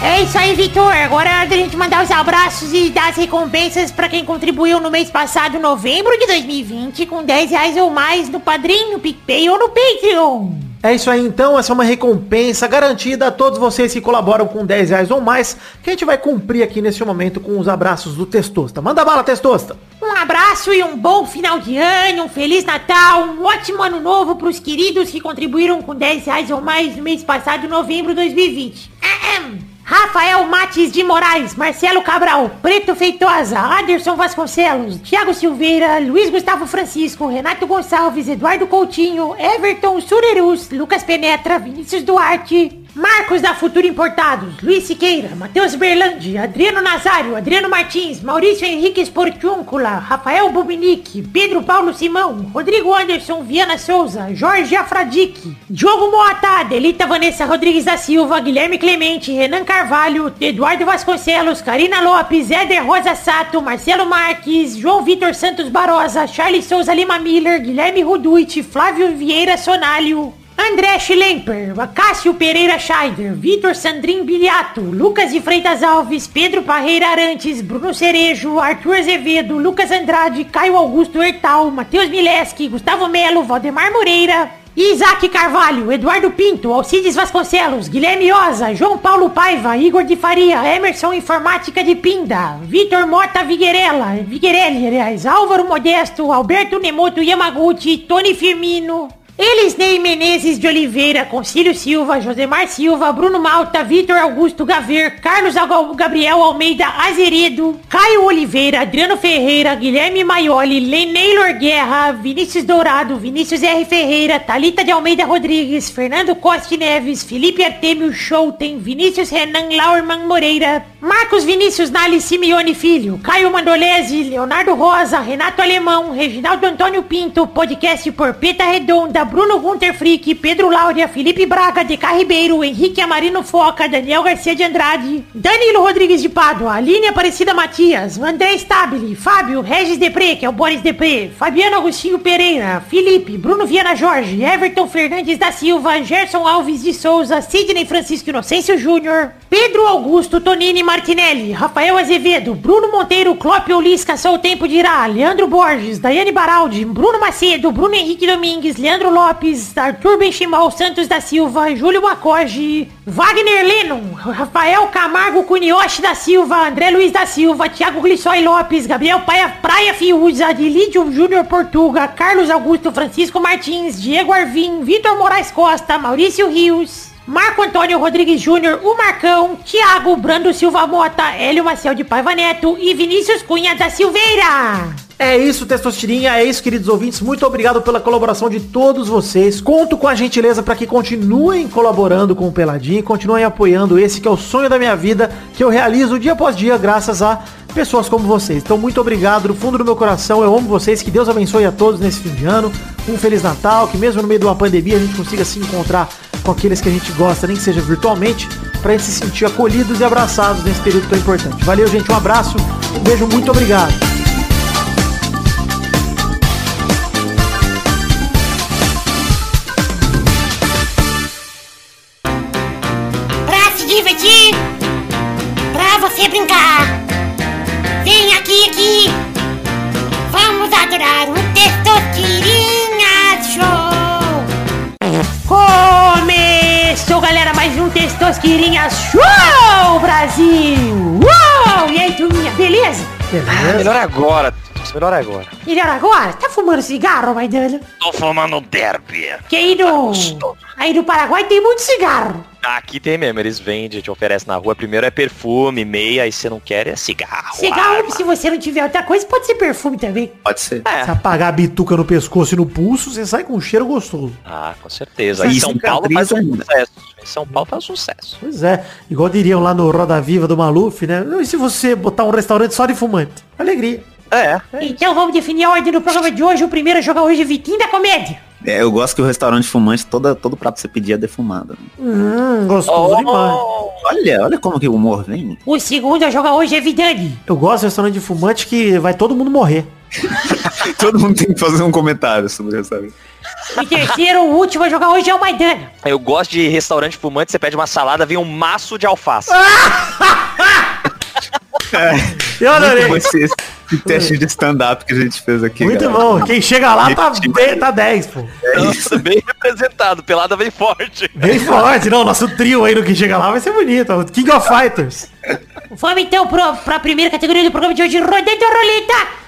Speaker 6: É isso aí, Vitor. Agora é hora da gente mandar os abraços e dar as recompensas para quem contribuiu no mês passado, novembro de 2020, com 10 reais ou mais no Padrinho, PicPay ou no Patreon.
Speaker 2: É isso aí, então. Essa é uma recompensa garantida a todos vocês que colaboram com 10 reais ou mais, que a gente vai cumprir aqui neste momento com os abraços do Testosta. Manda bala, Testosta!
Speaker 6: Um abraço e um bom final de ano, um Feliz Natal, um ótimo ano novo para os queridos que contribuíram com 10 reais ou mais no mês passado, novembro de 2020. Ahem. Rafael Mates de Moraes, Marcelo Cabral, Preto Feitosa, Anderson Vasconcelos, Thiago Silveira, Luiz Gustavo Francisco, Renato Gonçalves, Eduardo Coutinho, Everton Surerus, Lucas Penetra, Vinícius Duarte, Marcos da Futuro Importados, Luiz Siqueira, Matheus Berlandi, Adriano Nazário, Adriano Martins, Maurício Henrique Sportiúncula, Rafael Bubinique, Pedro Paulo Simão, Rodrigo Anderson Viana Souza, Jorge Afradique, Diogo Moata, Delita Vanessa Rodrigues da Silva, Guilherme Clemente, Renan Carvalho, Eduardo Vasconcelos, Karina Lopes, Éder Rosa Sato, Marcelo Marques, João Vitor Santos Barosa, Charles Souza Lima Miller, Guilherme Ruduit, Flávio Vieira Sonalho, André Schlemper, Cássio Pereira Scheider, Vitor Sandrin Biliato, Lucas de Freitas Alves, Pedro Parreira Arantes, Bruno Cerejo, Arthur Azevedo, Lucas Andrade, Caio Augusto Hertal, Matheus Mileski, Gustavo Melo, Valdemar Moreira, Isaac Carvalho, Eduardo Pinto, Alcides Vasconcelos, Guilherme Oza, João Paulo Paiva, Igor de Faria, Emerson Informática de Pinda, Vitor Mota Viguerella, Viguerelli, aliás, Álvaro Modesto, Alberto Nemoto Yamaguchi, Tony Firmino, Elisnei Menezes de Oliveira, Concílio Silva, Josemar Silva, Bruno Malta, Vitor Augusto Gaver, Carlos Gabriel Almeida Azeredo, Caio Oliveira, Adriano Ferreira, Guilherme Maioli, Leneilor Guerra, Vinícius Dourado, Vinícius R. Ferreira, Talita de Almeida Rodrigues, Fernando Costa Neves, Felipe Artemio Schouten, Vinícius Renan Laurman Moreira, Marcos Vinícius Nali Simeone Filho, Caio Mandolese, Leonardo Rosa, Renato Alemão, Reginaldo Antônio Pinto, podcast por Peta Redonda, Bruno Gunter Frick, Pedro Laura, Felipe Braga, DK Ribeiro, Henrique Amarino Foca, Daniel Garcia de Andrade, Danilo Rodrigues de Pádua, Aline Aparecida Matias, André Stabile, Fábio, Regis Depré, que é o Boris Depré, Fabiano Agostinho Pereira, Felipe, Bruno Viana Jorge, Everton Fernandes da Silva, Gerson Alves de Souza, Sidney Francisco Inocêncio Júnior, Pedro Augusto Tonini Martinelli, Rafael Azevedo, Bruno Monteiro, Clópio Lisca, Só o Tempo dirá, Leandro Borges, Daiane Baraldi, Bruno Macedo, Bruno Henrique Domingues, Leandro Lopes, Arthur Benchimol Santos da Silva, Júlio Macoge, Wagner Lennon, Rafael Camargo Cunioche da Silva, André Luiz da Silva, Thiago Glissói Lopes, Gabriel Praia, Praia Fiuza, Dilídio Júnior Portuga, Carlos Augusto Francisco Martins, Diego Arvim, Vitor Moraes Costa, Maurício Rios, Marco Antônio Rodrigues Júnior, o Marcão, Thiago Brando Silva Mota, Hélio Maciel de Paiva Neto e Vinícius Cunha da Silveira.
Speaker 2: É isso, Testosterinha, é isso, queridos ouvintes. Muito obrigado pela colaboração de todos vocês. Conto com a gentileza para que continuem colaborando com o Peladinho, continuem apoiando esse que é o sonho da minha vida, que eu realizo dia após dia graças a pessoas como vocês. Então, muito obrigado do fundo do meu coração. Eu amo vocês. Que Deus abençoe a todos nesse fim de ano. Um Feliz Natal. Que mesmo no meio de uma pandemia a gente consiga se encontrar com aqueles que a gente gosta, nem que seja virtualmente, gente se sentir acolhidos e abraçados nesse período tão importante. Valeu, gente. Um abraço. Um beijo. Muito obrigado.
Speaker 6: Testosquirinha Show, Brasil! Uou! E aí, turminha, beleza?
Speaker 1: Ah, melhor agora. Melhor agora.
Speaker 6: Melhor agora? Tá fumando cigarro, Maidana?
Speaker 1: Tô fumando derby.
Speaker 6: Que aí no... Aí no Paraguai tem muito cigarro.
Speaker 1: Aqui tem mesmo, eles vendem, te oferecem na rua. Primeiro é perfume, meia, aí você não quer é cigarro.
Speaker 6: Cigarro,
Speaker 1: arma.
Speaker 6: se você não tiver outra coisa, pode ser perfume também.
Speaker 3: Pode ser.
Speaker 2: Se apagar a bituca no pescoço e no pulso, você sai com um cheiro gostoso.
Speaker 1: Ah, com certeza. Em São Paulo faz um sucesso. Em São Paulo faz sucesso.
Speaker 2: Pois é, igual diriam lá no Roda Viva do Maluf, né? E se você botar um restaurante só de fumante? Alegria.
Speaker 1: É.
Speaker 6: Então vamos definir a ordem do programa de hoje. O primeiro a jogar hoje é Vitinho da Comédia.
Speaker 3: É, eu gosto que o restaurante fumante, toda, todo prato que você pedia é defumado. né?
Speaker 2: Hum, gostoso demais.
Speaker 3: Olha, olha como que o humor vem.
Speaker 6: O segundo a jogar hoje é Vidani.
Speaker 2: Eu gosto de restaurante de fumante que vai todo mundo morrer.
Speaker 3: Todo mundo tem que fazer um comentário sobre o restaurante.
Speaker 6: E terceiro, o último a jogar hoje é o Maidana.
Speaker 1: Eu gosto de restaurante fumante, você pede uma salada, vem um maço de alface.
Speaker 2: Eu adorei.
Speaker 3: Muito bom esse, esse teste de stand-up que a gente fez aqui.
Speaker 2: Muito
Speaker 3: galera.
Speaker 2: bom. Quem chega lá tá, bem, tá 10, pô.
Speaker 1: Nossa, bem representado. Pelada bem forte.
Speaker 2: Bem forte. Não, nosso trio aí no que chega lá vai ser bonito. King of Fighters.
Speaker 6: Vamos então pro, pra primeira categoria do programa de hoje, rodando a roleta.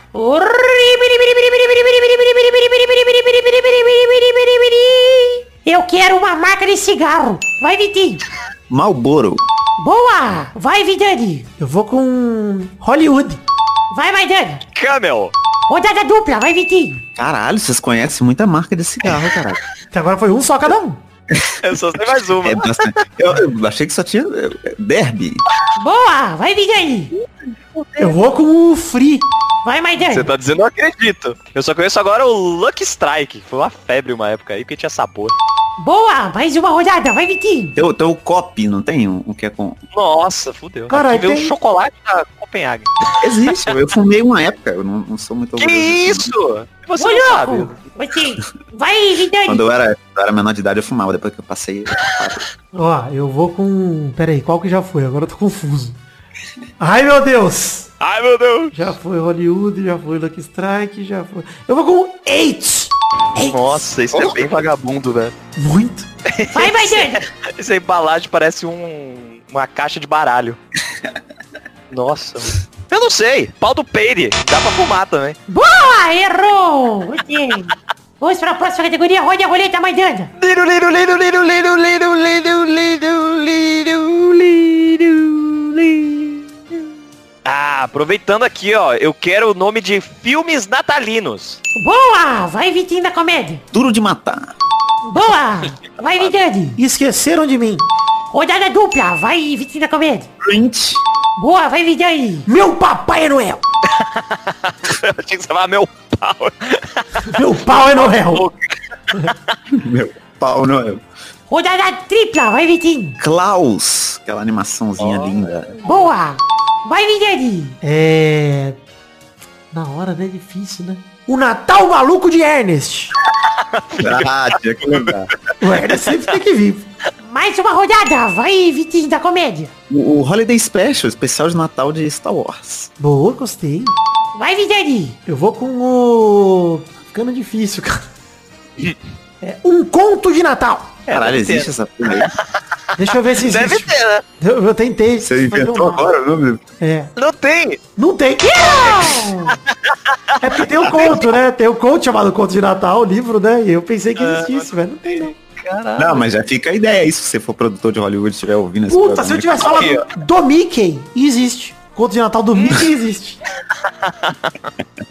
Speaker 6: Eu quero uma marca de cigarro. Vai, Vitinho.
Speaker 3: Malboro.
Speaker 6: Boa! Vai, Vidani.
Speaker 2: Eu vou com Hollywood.
Speaker 6: Vai, Maidana.
Speaker 1: Camel.
Speaker 6: Rodada dupla. Vai, Vitinho.
Speaker 3: Caralho, vocês conhecem muita marca de cigarro, caralho.
Speaker 2: Até agora foi um só cada um.
Speaker 1: Eu só sei mais uma.
Speaker 3: É. Eu, eu achei que só tinha derby.
Speaker 6: Boa! Vai, Vidani.
Speaker 2: Eu vou com o Free.
Speaker 6: Vai, Maidana.
Speaker 1: Você tá dizendo, eu acredito. Eu só conheço agora o Lucky Strike, foi uma febre uma época aí, porque tinha sabor.
Speaker 6: Boa! Mais uma rodada. Vai, Vitinho.
Speaker 3: Tem, o- tem o copy, não tem? Um, um que é com.
Speaker 1: Nossa, fudeu.
Speaker 2: Caralho,
Speaker 1: Aqui veio
Speaker 2: tem-
Speaker 1: o chocolate da Copenhague.
Speaker 3: Existe, eu fumei uma época, eu não, não sou muito
Speaker 1: Que
Speaker 3: disso,
Speaker 1: isso? Você
Speaker 6: Ô,
Speaker 1: não sabe.
Speaker 6: Você. Vai. Vidani.
Speaker 3: Quando eu era, eu era menor de idade, eu fumava, depois que eu passei.
Speaker 2: Ó, eu vou com... Pera aí, qual que já foi? Agora eu tô confuso. Ai, meu Deus.
Speaker 1: Ai, meu Deus.
Speaker 2: Já foi Hollywood, já foi Lucky Strike, já foi... Eu vou com Eight.
Speaker 1: Nossa, isso é bem vagabundo, velho.
Speaker 2: Muito.
Speaker 6: Vai, Maidana.
Speaker 1: Essa embalagem parece um, uma caixa de baralho. Nossa. mano. Eu não sei. Pau do peire. Dá pra fumar também.
Speaker 6: Boa! Errou! Você. Vamos para a próxima categoria. Roda a roleta, Maidana.
Speaker 1: Lido, Ah, aproveitando aqui, ó, eu quero o nome de filmes natalinos.
Speaker 6: Boa! Vai, Vitinho da Comédia.
Speaker 3: Duro de matar.
Speaker 6: Boa! Vai, Vidani.
Speaker 2: Esqueceram de mim.
Speaker 6: Rodada dupla. Vai, Vitinho da Comédia.
Speaker 3: Print.
Speaker 6: Boa, vai, Vidani.
Speaker 2: Meu Papai é Noel.
Speaker 1: Eu tinha que chamar meu pau.
Speaker 2: Meu pau é Noel.
Speaker 3: Meu pau, é?
Speaker 6: Rodada tripla. Vai, Vitinho.
Speaker 3: Klaus. Aquela animaçãozinha linda.
Speaker 6: Boa! Vai, Vidani.
Speaker 2: É... Na hora, né? Difícil, né? O Natal Maluco de Ernest.
Speaker 3: Ah, tinha que lembrar.
Speaker 2: O Ernest sempre tem que vir.
Speaker 6: Mais uma rodada. Vai, Vitinho da Comédia.
Speaker 3: O, o Holiday Special, especial de Natal de Star Wars.
Speaker 2: Boa, gostei.
Speaker 6: Vai, Vidani.
Speaker 2: Eu vou com o... Ficando difícil, cara. É um conto de Natal.
Speaker 3: Caralho,
Speaker 1: ter.
Speaker 3: existe essa porra aí?
Speaker 2: Deixa eu ver se existe.
Speaker 1: Deve ter, né?
Speaker 2: Eu, eu tentei.
Speaker 3: Você inventou
Speaker 2: um-
Speaker 3: agora o nome?
Speaker 2: É.
Speaker 1: Não tem.
Speaker 2: Não tem. É porque tem o conto, né? Tem o conto chamado Conto de Natal, o livro, né? E eu pensei que existisse, velho. Não tem, não.
Speaker 1: Caralho.
Speaker 3: Não, mas já fica a ideia aí, se você for produtor de Hollywood e estiver ouvindo esse
Speaker 2: Puta, se eu tivesse falado do Mickey, existe. Conto de Natal do Mickey existe.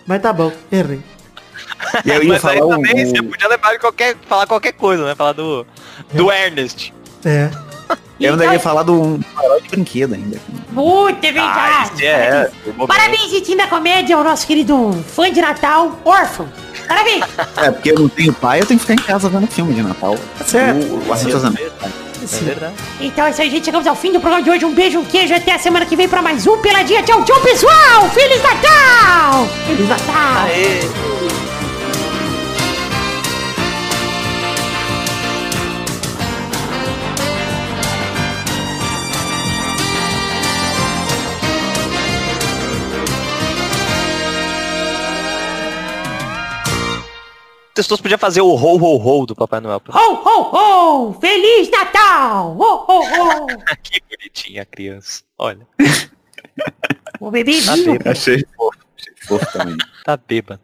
Speaker 2: Mas tá bom, errei.
Speaker 3: E eu ia
Speaker 1: Mas aí também
Speaker 3: o,
Speaker 1: você podia lembrar de qualquer, falar qualquer coisa, né? Falar do, do Ernest.
Speaker 2: É.
Speaker 3: Eu ainda ia falar do um herói de brinquedo ainda.
Speaker 6: Puta, é
Speaker 1: Ah,
Speaker 6: verdade.
Speaker 1: esse é. é.
Speaker 6: Parabéns, Itinho da Comédia, ao nosso querido fã de Natal, órfão. Parabéns.
Speaker 3: É, porque eu não tenho pai, eu tenho que ficar em casa vendo filme de Natal.
Speaker 2: Certo.
Speaker 3: O, o arrejamento.
Speaker 1: É verdade.
Speaker 6: Então é isso aí, gente. Chegamos ao fim do programa de hoje. Um beijo, um queijo. Até a semana que vem pra mais um Peladinha. Tchau, tchau, pessoal. Feliz Natal. Feliz Natal.
Speaker 1: Aê. Testoso podia fazer o ho ho ho do Papai Noel.
Speaker 6: Ho, ho, ho. Feliz Natal. Ho, ho, ho.
Speaker 1: que bonitinha a criança. Olha,
Speaker 6: Vou beber
Speaker 1: tá bêbado.
Speaker 3: Achei fofo, achei fofo também.
Speaker 1: Tá bêbado.